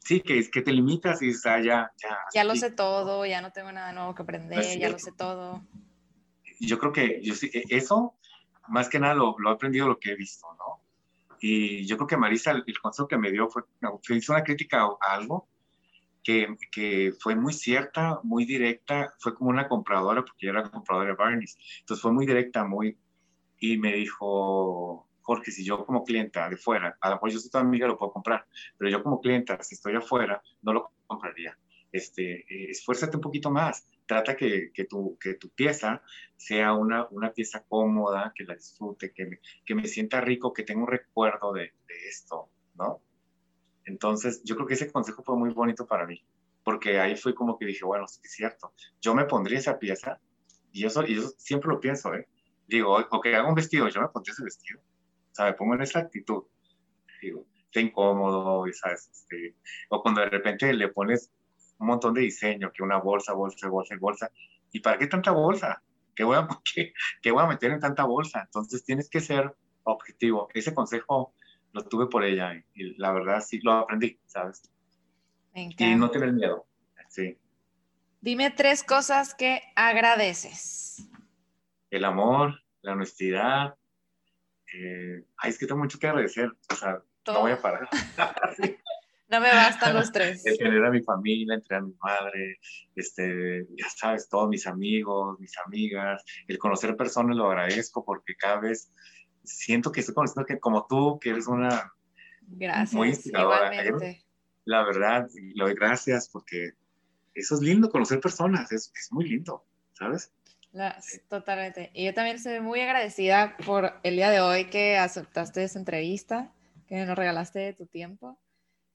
sí, que es que te limitas y dices, ah, ya, ya. Ya lo sé todo, ya no tengo nada nuevo que aprender, ya lo sé todo. Yo creo que yo e, eso, más que nada, lo, lo, he aprendido lo que he visto, ¿no? Y yo creo que Marisa, el, el consejo que me dio fue, fue, hizo una crítica a algo que, que, fue muy cierta, muy directa, fue como una compradora, porque yo era compradora de Barney's, entonces fue muy directa, muy, y me dijo, Jorge, si yo como clienta de fuera, a lo mejor yo soy tu amiga, lo puedo comprar, pero yo como clienta, si estoy afuera, no lo compraría. Este, eh, esfuérzate un poquito más, trata que, que, tu, que tu pieza sea una, una pieza cómoda, que la disfrute, que me, que me sienta rico, que tenga un recuerdo de, de esto, ¿no? Entonces, yo creo que ese consejo fue muy bonito para mí, porque ahí fue como que dije, bueno, sí es cierto, yo me pondría esa pieza, y eso, y yo siempre lo pienso, ¿eh? Digo, ok, hago un vestido, yo me pondría ese vestido, o sea, me pongo en esa actitud, digo, está incómodo, ¿sabes? Este, o cuando de repente le pones un montón de diseño, que una bolsa, bolsa, bolsa, bolsa, ¿y para qué tanta bolsa? ¿Qué voy a, qué, qué voy a meter en tanta bolsa? Entonces tienes que ser objetivo. Ese consejo lo tuve por ella y, y la verdad sí lo aprendí, ¿sabes? Me encanta. Y no tener miedo, sí. Dime tres cosas que agradeces. El amor, la honestidad. Eh, ay, es que tengo mucho que agradecer. O sea, Todo. no voy a parar. sí. No me bastan los tres. El tener a mi familia, tener a mi madre, este, ya sabes, todos mis amigos, mis amigas, el conocer personas lo agradezco porque cada vez siento que estoy conociendo que como tú, que eres una gracias, muy inspiradora. Igualmente. La verdad, le doy gracias porque eso es lindo, conocer personas, es, es muy lindo, ¿sabes? La, totalmente. Y yo también estoy muy agradecida por el día de hoy que aceptaste esa entrevista, que nos regalaste de tu tiempo.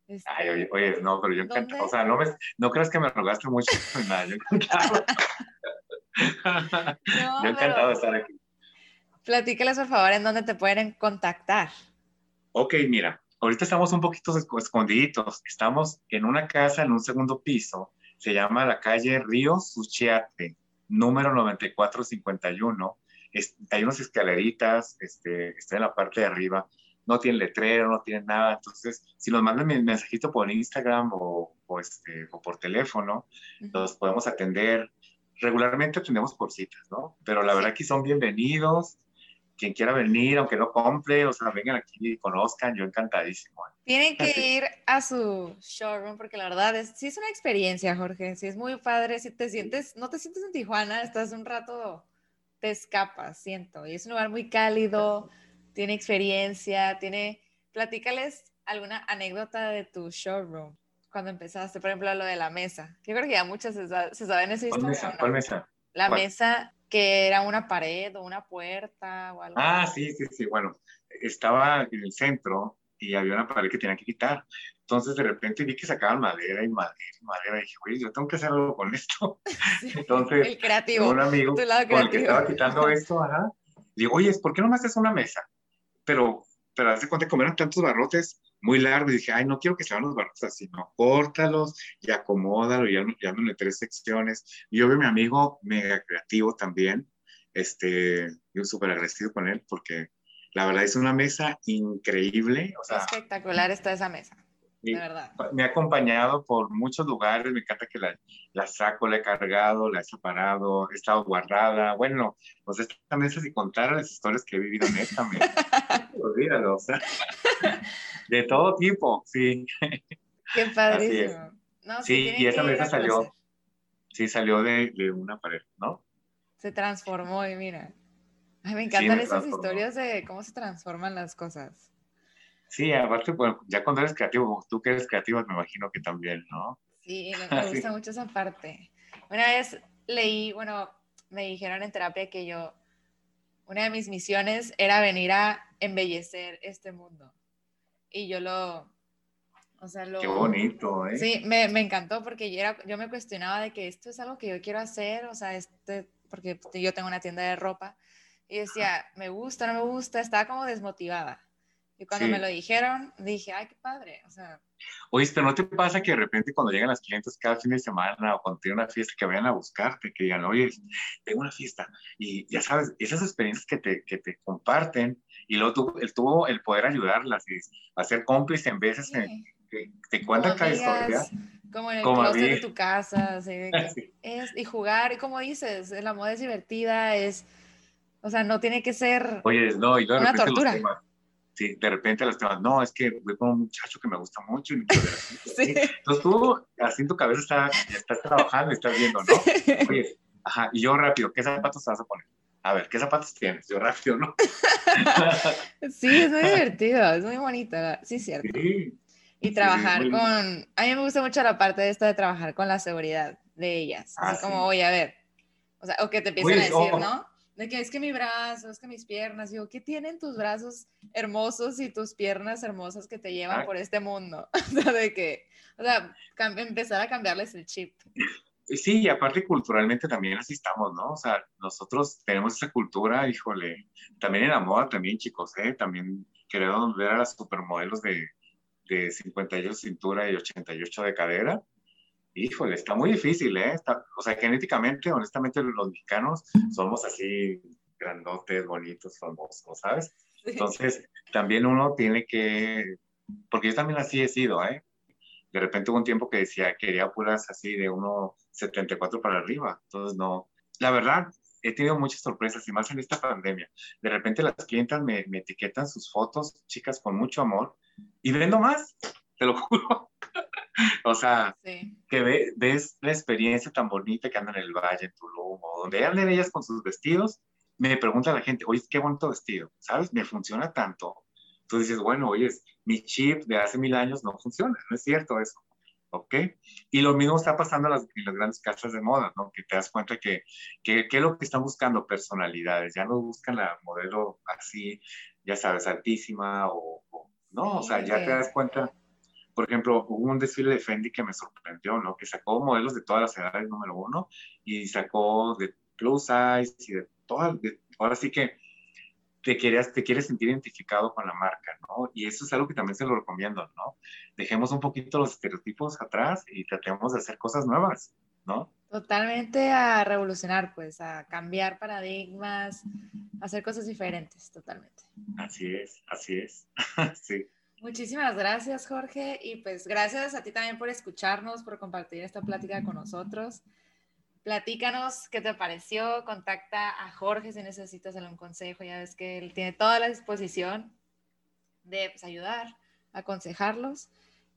Este, Ay, oye, oye, no, pero yo encantado. O sea, no, me, no creas que me rogaste mucho. nada, yo encantado. no, yo encantado pero... de estar aquí. Platícales, por favor, en dónde te pueden contactar. Ok, mira, ahorita estamos un poquito escondiditos. Estamos en una casa en un segundo piso. Se llama la calle Río Suchiate, número 9451. Es, hay unas escaleritas, este, está en la parte de arriba. No tiene letrero, no tiene nada. Entonces, si nos mandan un mensajito por Instagram o, o, este, o por teléfono, uh -huh. los podemos atender. Regularmente atendemos por citas, ¿no? Pero la sí. verdad que son bienvenidos quien quiera venir, aunque no compre, o sea, vengan aquí y conozcan, yo encantadísimo. Tienen que ir a su showroom porque la verdad es, sí es una experiencia, Jorge, sí es muy padre, si te sientes, no te sientes en Tijuana, estás un rato, te escapas, siento, y es un lugar muy cálido, tiene experiencia, tiene, platícales alguna anécdota de tu showroom cuando empezaste, por ejemplo, lo de la mesa. Yo creo que ya muchas se, se saben esa historia. ¿Cuál mesa? ¿no? ¿Cuál mesa? La ¿Cuál? mesa que era una pared o una puerta o algo. Ah, sí, sí, sí. Bueno, estaba en el centro y había una pared que tenía que quitar. Entonces de repente vi que sacaban madera y madera y madera. Y dije, oye, yo tengo que hacer algo con esto. Sí, Entonces, el creativo. un amigo con el que estaba quitando esto, ajá, le digo, oye, ¿por qué no me haces una mesa? Pero, pero hace cuenta como eran tantos barrotes muy largos, y dije, ay, no quiero que sean los barrotes así, no, córtalos y acomódalo, y me tres secciones. Y yo veo a mi amigo mega creativo también, este, yo súper agradecido con él, porque la verdad es una mesa increíble. O sea, Espectacular está esa mesa. De verdad. Me ha acompañado por muchos lugares, me encanta que la, la, saco, la he cargado, la he separado, he estado guardada. Bueno, pues esta mesa, si contara las historias que he vivido en esta mesa, olvídalo, o sea, de todo tipo, sí. Qué padrísimo. No, sí, y esa mesa salió, sí, salió de, de, una pared, ¿no? Se transformó y mira. Ay, me encantan sí, esas historias de cómo se transforman las cosas. Sí, aparte, bueno, ya cuando eres creativo, tú que eres creativo, me imagino que también, ¿no? Sí, me, me gusta sí. mucho esa parte. Una vez leí, bueno, me dijeron en terapia que yo, una de mis misiones era venir a embellecer este mundo. Y yo lo, O sea, lo... Qué bonito, ¿eh? Sí, me, me encantó porque yo, era, yo me cuestionaba de que esto es algo que yo quiero hacer, o sea, este, porque yo tengo una tienda de ropa y decía, me gusta, no me gusta, estaba como desmotivada. Y cuando me lo dijeron, dije, ay, qué padre, o sea... Oíste, ¿no te pasa que de repente cuando llegan las clientes cada fin de semana o cuando tienen una fiesta que vayan a buscarte, que digan, oye, tengo una fiesta? Y ya sabes, esas experiencias que te, que te comparten y luego tú, él tuvo el poder ayudarlas y hacer cómplice en veces que te cuentan cada historia. Como en el closet de tu casa, es, y jugar, y como dices, la moda es divertida, es, o sea, no tiene que ser Oye, no, y una tortura. Sí, de repente los temas, no, es que voy con un muchacho que me gusta mucho. Y sí. Entonces tú, así en tu cabeza está, estás trabajando y estás viendo, ¿no? Oye, ajá, y yo rápido, ¿qué zapatos te vas a poner? A ver, ¿qué zapatos tienes? Yo rápido, ¿no? sí, es muy divertido, es muy bonito, sí, cierto. Sí. Y trabajar con, a mí me gusta mucho la parte de esto de trabajar con la seguridad de ellas. Así ah, como, oye, a ver, o sea, o que te empiecen a decir, ¿no? de que es que mi brazo, es que mis piernas, digo, ¿qué tienen tus brazos hermosos y tus piernas hermosas que te llevan por este mundo? o sea, de que, o sea, empezar a cambiarles el chip. Sí, y aparte culturalmente también así estamos, ¿no? O sea, nosotros tenemos esa cultura, híjole, también en la moda también, chicos, ¿eh? También queremos ver a las supermodelos de, de 58 de cintura y 88 de cadera Híjole, está muy difícil, ¿eh? o sea, genéticamente, honestamente, los mexicanos somos así grandotes, bonitos, famosos, ¿sabes? Entonces, también uno tiene que, porque yo también así he sido, ¿eh? De repente hubo un tiempo que decía, quería puras así de 1,74 para arriba. Entonces, no. La verdad, he tenido muchas sorpresas y más en esta pandemia. De repente las clientas me, me etiquetan sus fotos, chicas, con mucho amor, y vendo más, te lo juro. o sea, que ves la experiencia tan bonita que anda en el valle, en Tulum, o donde anden ellas con sus vestidos, me pregunta la gente, oye, qué bonito vestido, ¿sabes? Me funciona tanto. Tú dices, bueno, oye, mi chip de hace mil años no funciona, no es cierto eso. ¿ok? Y lo mismo está pasando en las, grandes casas de moda, ¿no? Que te das cuenta que, que, es lo que están buscando personalidades, ya no buscan la modelo así, ya sabes, altísima o, no, o sea, ya te das cuenta por ejemplo, hubo un desfile de Fendi que me sorprendió, ¿no? Que sacó modelos de todas las edades, número uno, y sacó de plus size y de todas, ahora sí que te, querías, te quieres sentir identificado con la marca, ¿no? Y eso es algo que también se lo recomiendo, ¿no? Dejemos un poquito los estereotipos atrás y tratemos de hacer cosas nuevas, ¿no? Totalmente a revolucionar, pues, a cambiar paradigmas, a hacer cosas diferentes, totalmente. Así es, así es, sí. Muchísimas gracias, Jorge. Y pues gracias a ti también por escucharnos, por compartir esta plática con nosotros. Platícanos qué te pareció. Contacta a Jorge si necesitas algún consejo. Ya ves que él tiene toda la disposición de pues, ayudar, aconsejarlos.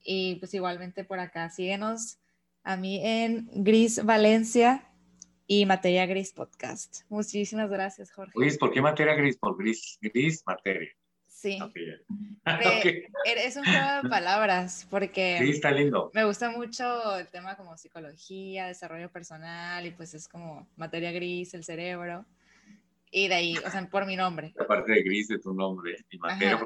Y pues igualmente por acá, síguenos a mí en Gris Valencia y Materia Gris Podcast. Muchísimas gracias, Jorge. Luis, ¿por qué Materia Gris? Por Gris, Gris Materia. Sí. Es un juego de palabras porque sí, está lindo. me gusta mucho el tema como psicología, desarrollo personal y pues es como materia gris, el cerebro. Y de ahí, o sea, por mi nombre. Aparte de gris de tu nombre y materia,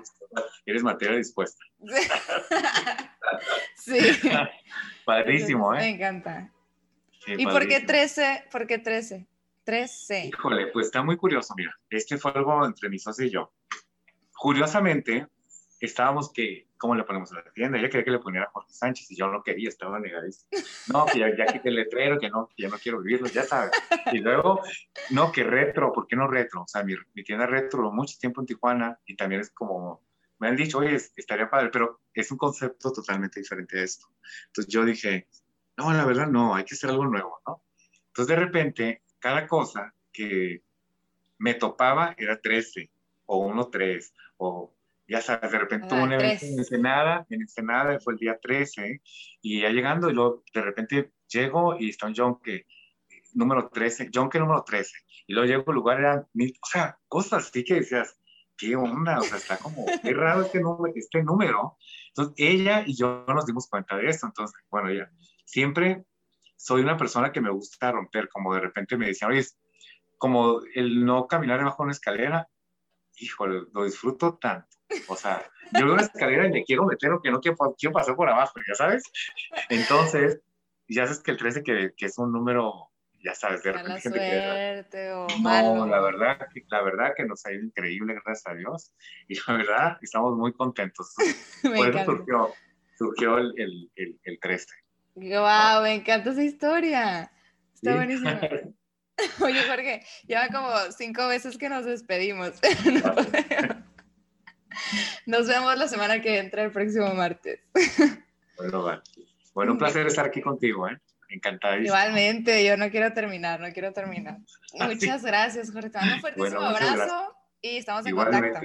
eres materia dispuesta. sí. Padrísimo, ¿eh? Me encanta. ¿Y por qué 13? ¿Por qué 13? 13. Híjole, pues está muy curioso, mira. Este fue algo entre mi socio y yo curiosamente, estábamos que, ¿cómo le ponemos a la tienda? Ella quería que le poniera Jorge Sánchez y yo no quería, estaba negadísimo. No, que ya, ya quité el letrero, que no, que ya no quiero vivirlo, ya sabes. Y luego, no, que retro, ¿por qué no retro? O sea, mi, mi tienda retro mucho tiempo en Tijuana y también es como, me han dicho, oye, estaría padre, pero es un concepto totalmente diferente a esto. Entonces yo dije, no, la verdad no, hay que hacer algo nuevo, ¿no? Entonces de repente, cada cosa que me topaba era 13 o 1-3 o ya sabes, de repente tuvo un evento en Ensenada, en Ensenada fue el día 13, y ya llegando, y luego de repente llego y está un John que, número 13, John que número 13, y luego llego al lugar, eran mil, o sea, cosas así que decías, ¿qué onda? O sea, está como, qué raro este número, este número. Entonces, ella y yo nos dimos cuenta de eso, entonces, bueno, ya, siempre soy una persona que me gusta romper, como de repente me decían, oye, como el no caminar debajo de una escalera, híjole, lo disfruto tanto. O sea, yo veo una escalera y me quiero meter o que no quiero, quiero pasar por abajo, ya sabes. Entonces, ya sabes que el 13 que, que es un número, ya sabes, de Mala suerte o no, malo. la verdad, que- la verdad que nos ha ido increíble, gracias a Dios. Y la verdad, estamos muy contentos. Por eso surgió, surgió el, el, el, el 13. Wow, me encanta esa historia. Está Sí. buenísima. Oye, Jorge, ya como cinco veces que nos despedimos. Nos vemos la semana que entra, el próximo martes. Bueno, vale. Bueno, un placer estar aquí contigo, ¿eh? Encantadísimo. Igualmente, yo no quiero terminar, no quiero terminar. Ah. Muchas gracias, Jorge. Te mando un fuertísimo Bueno, abrazo y estamos en contacto.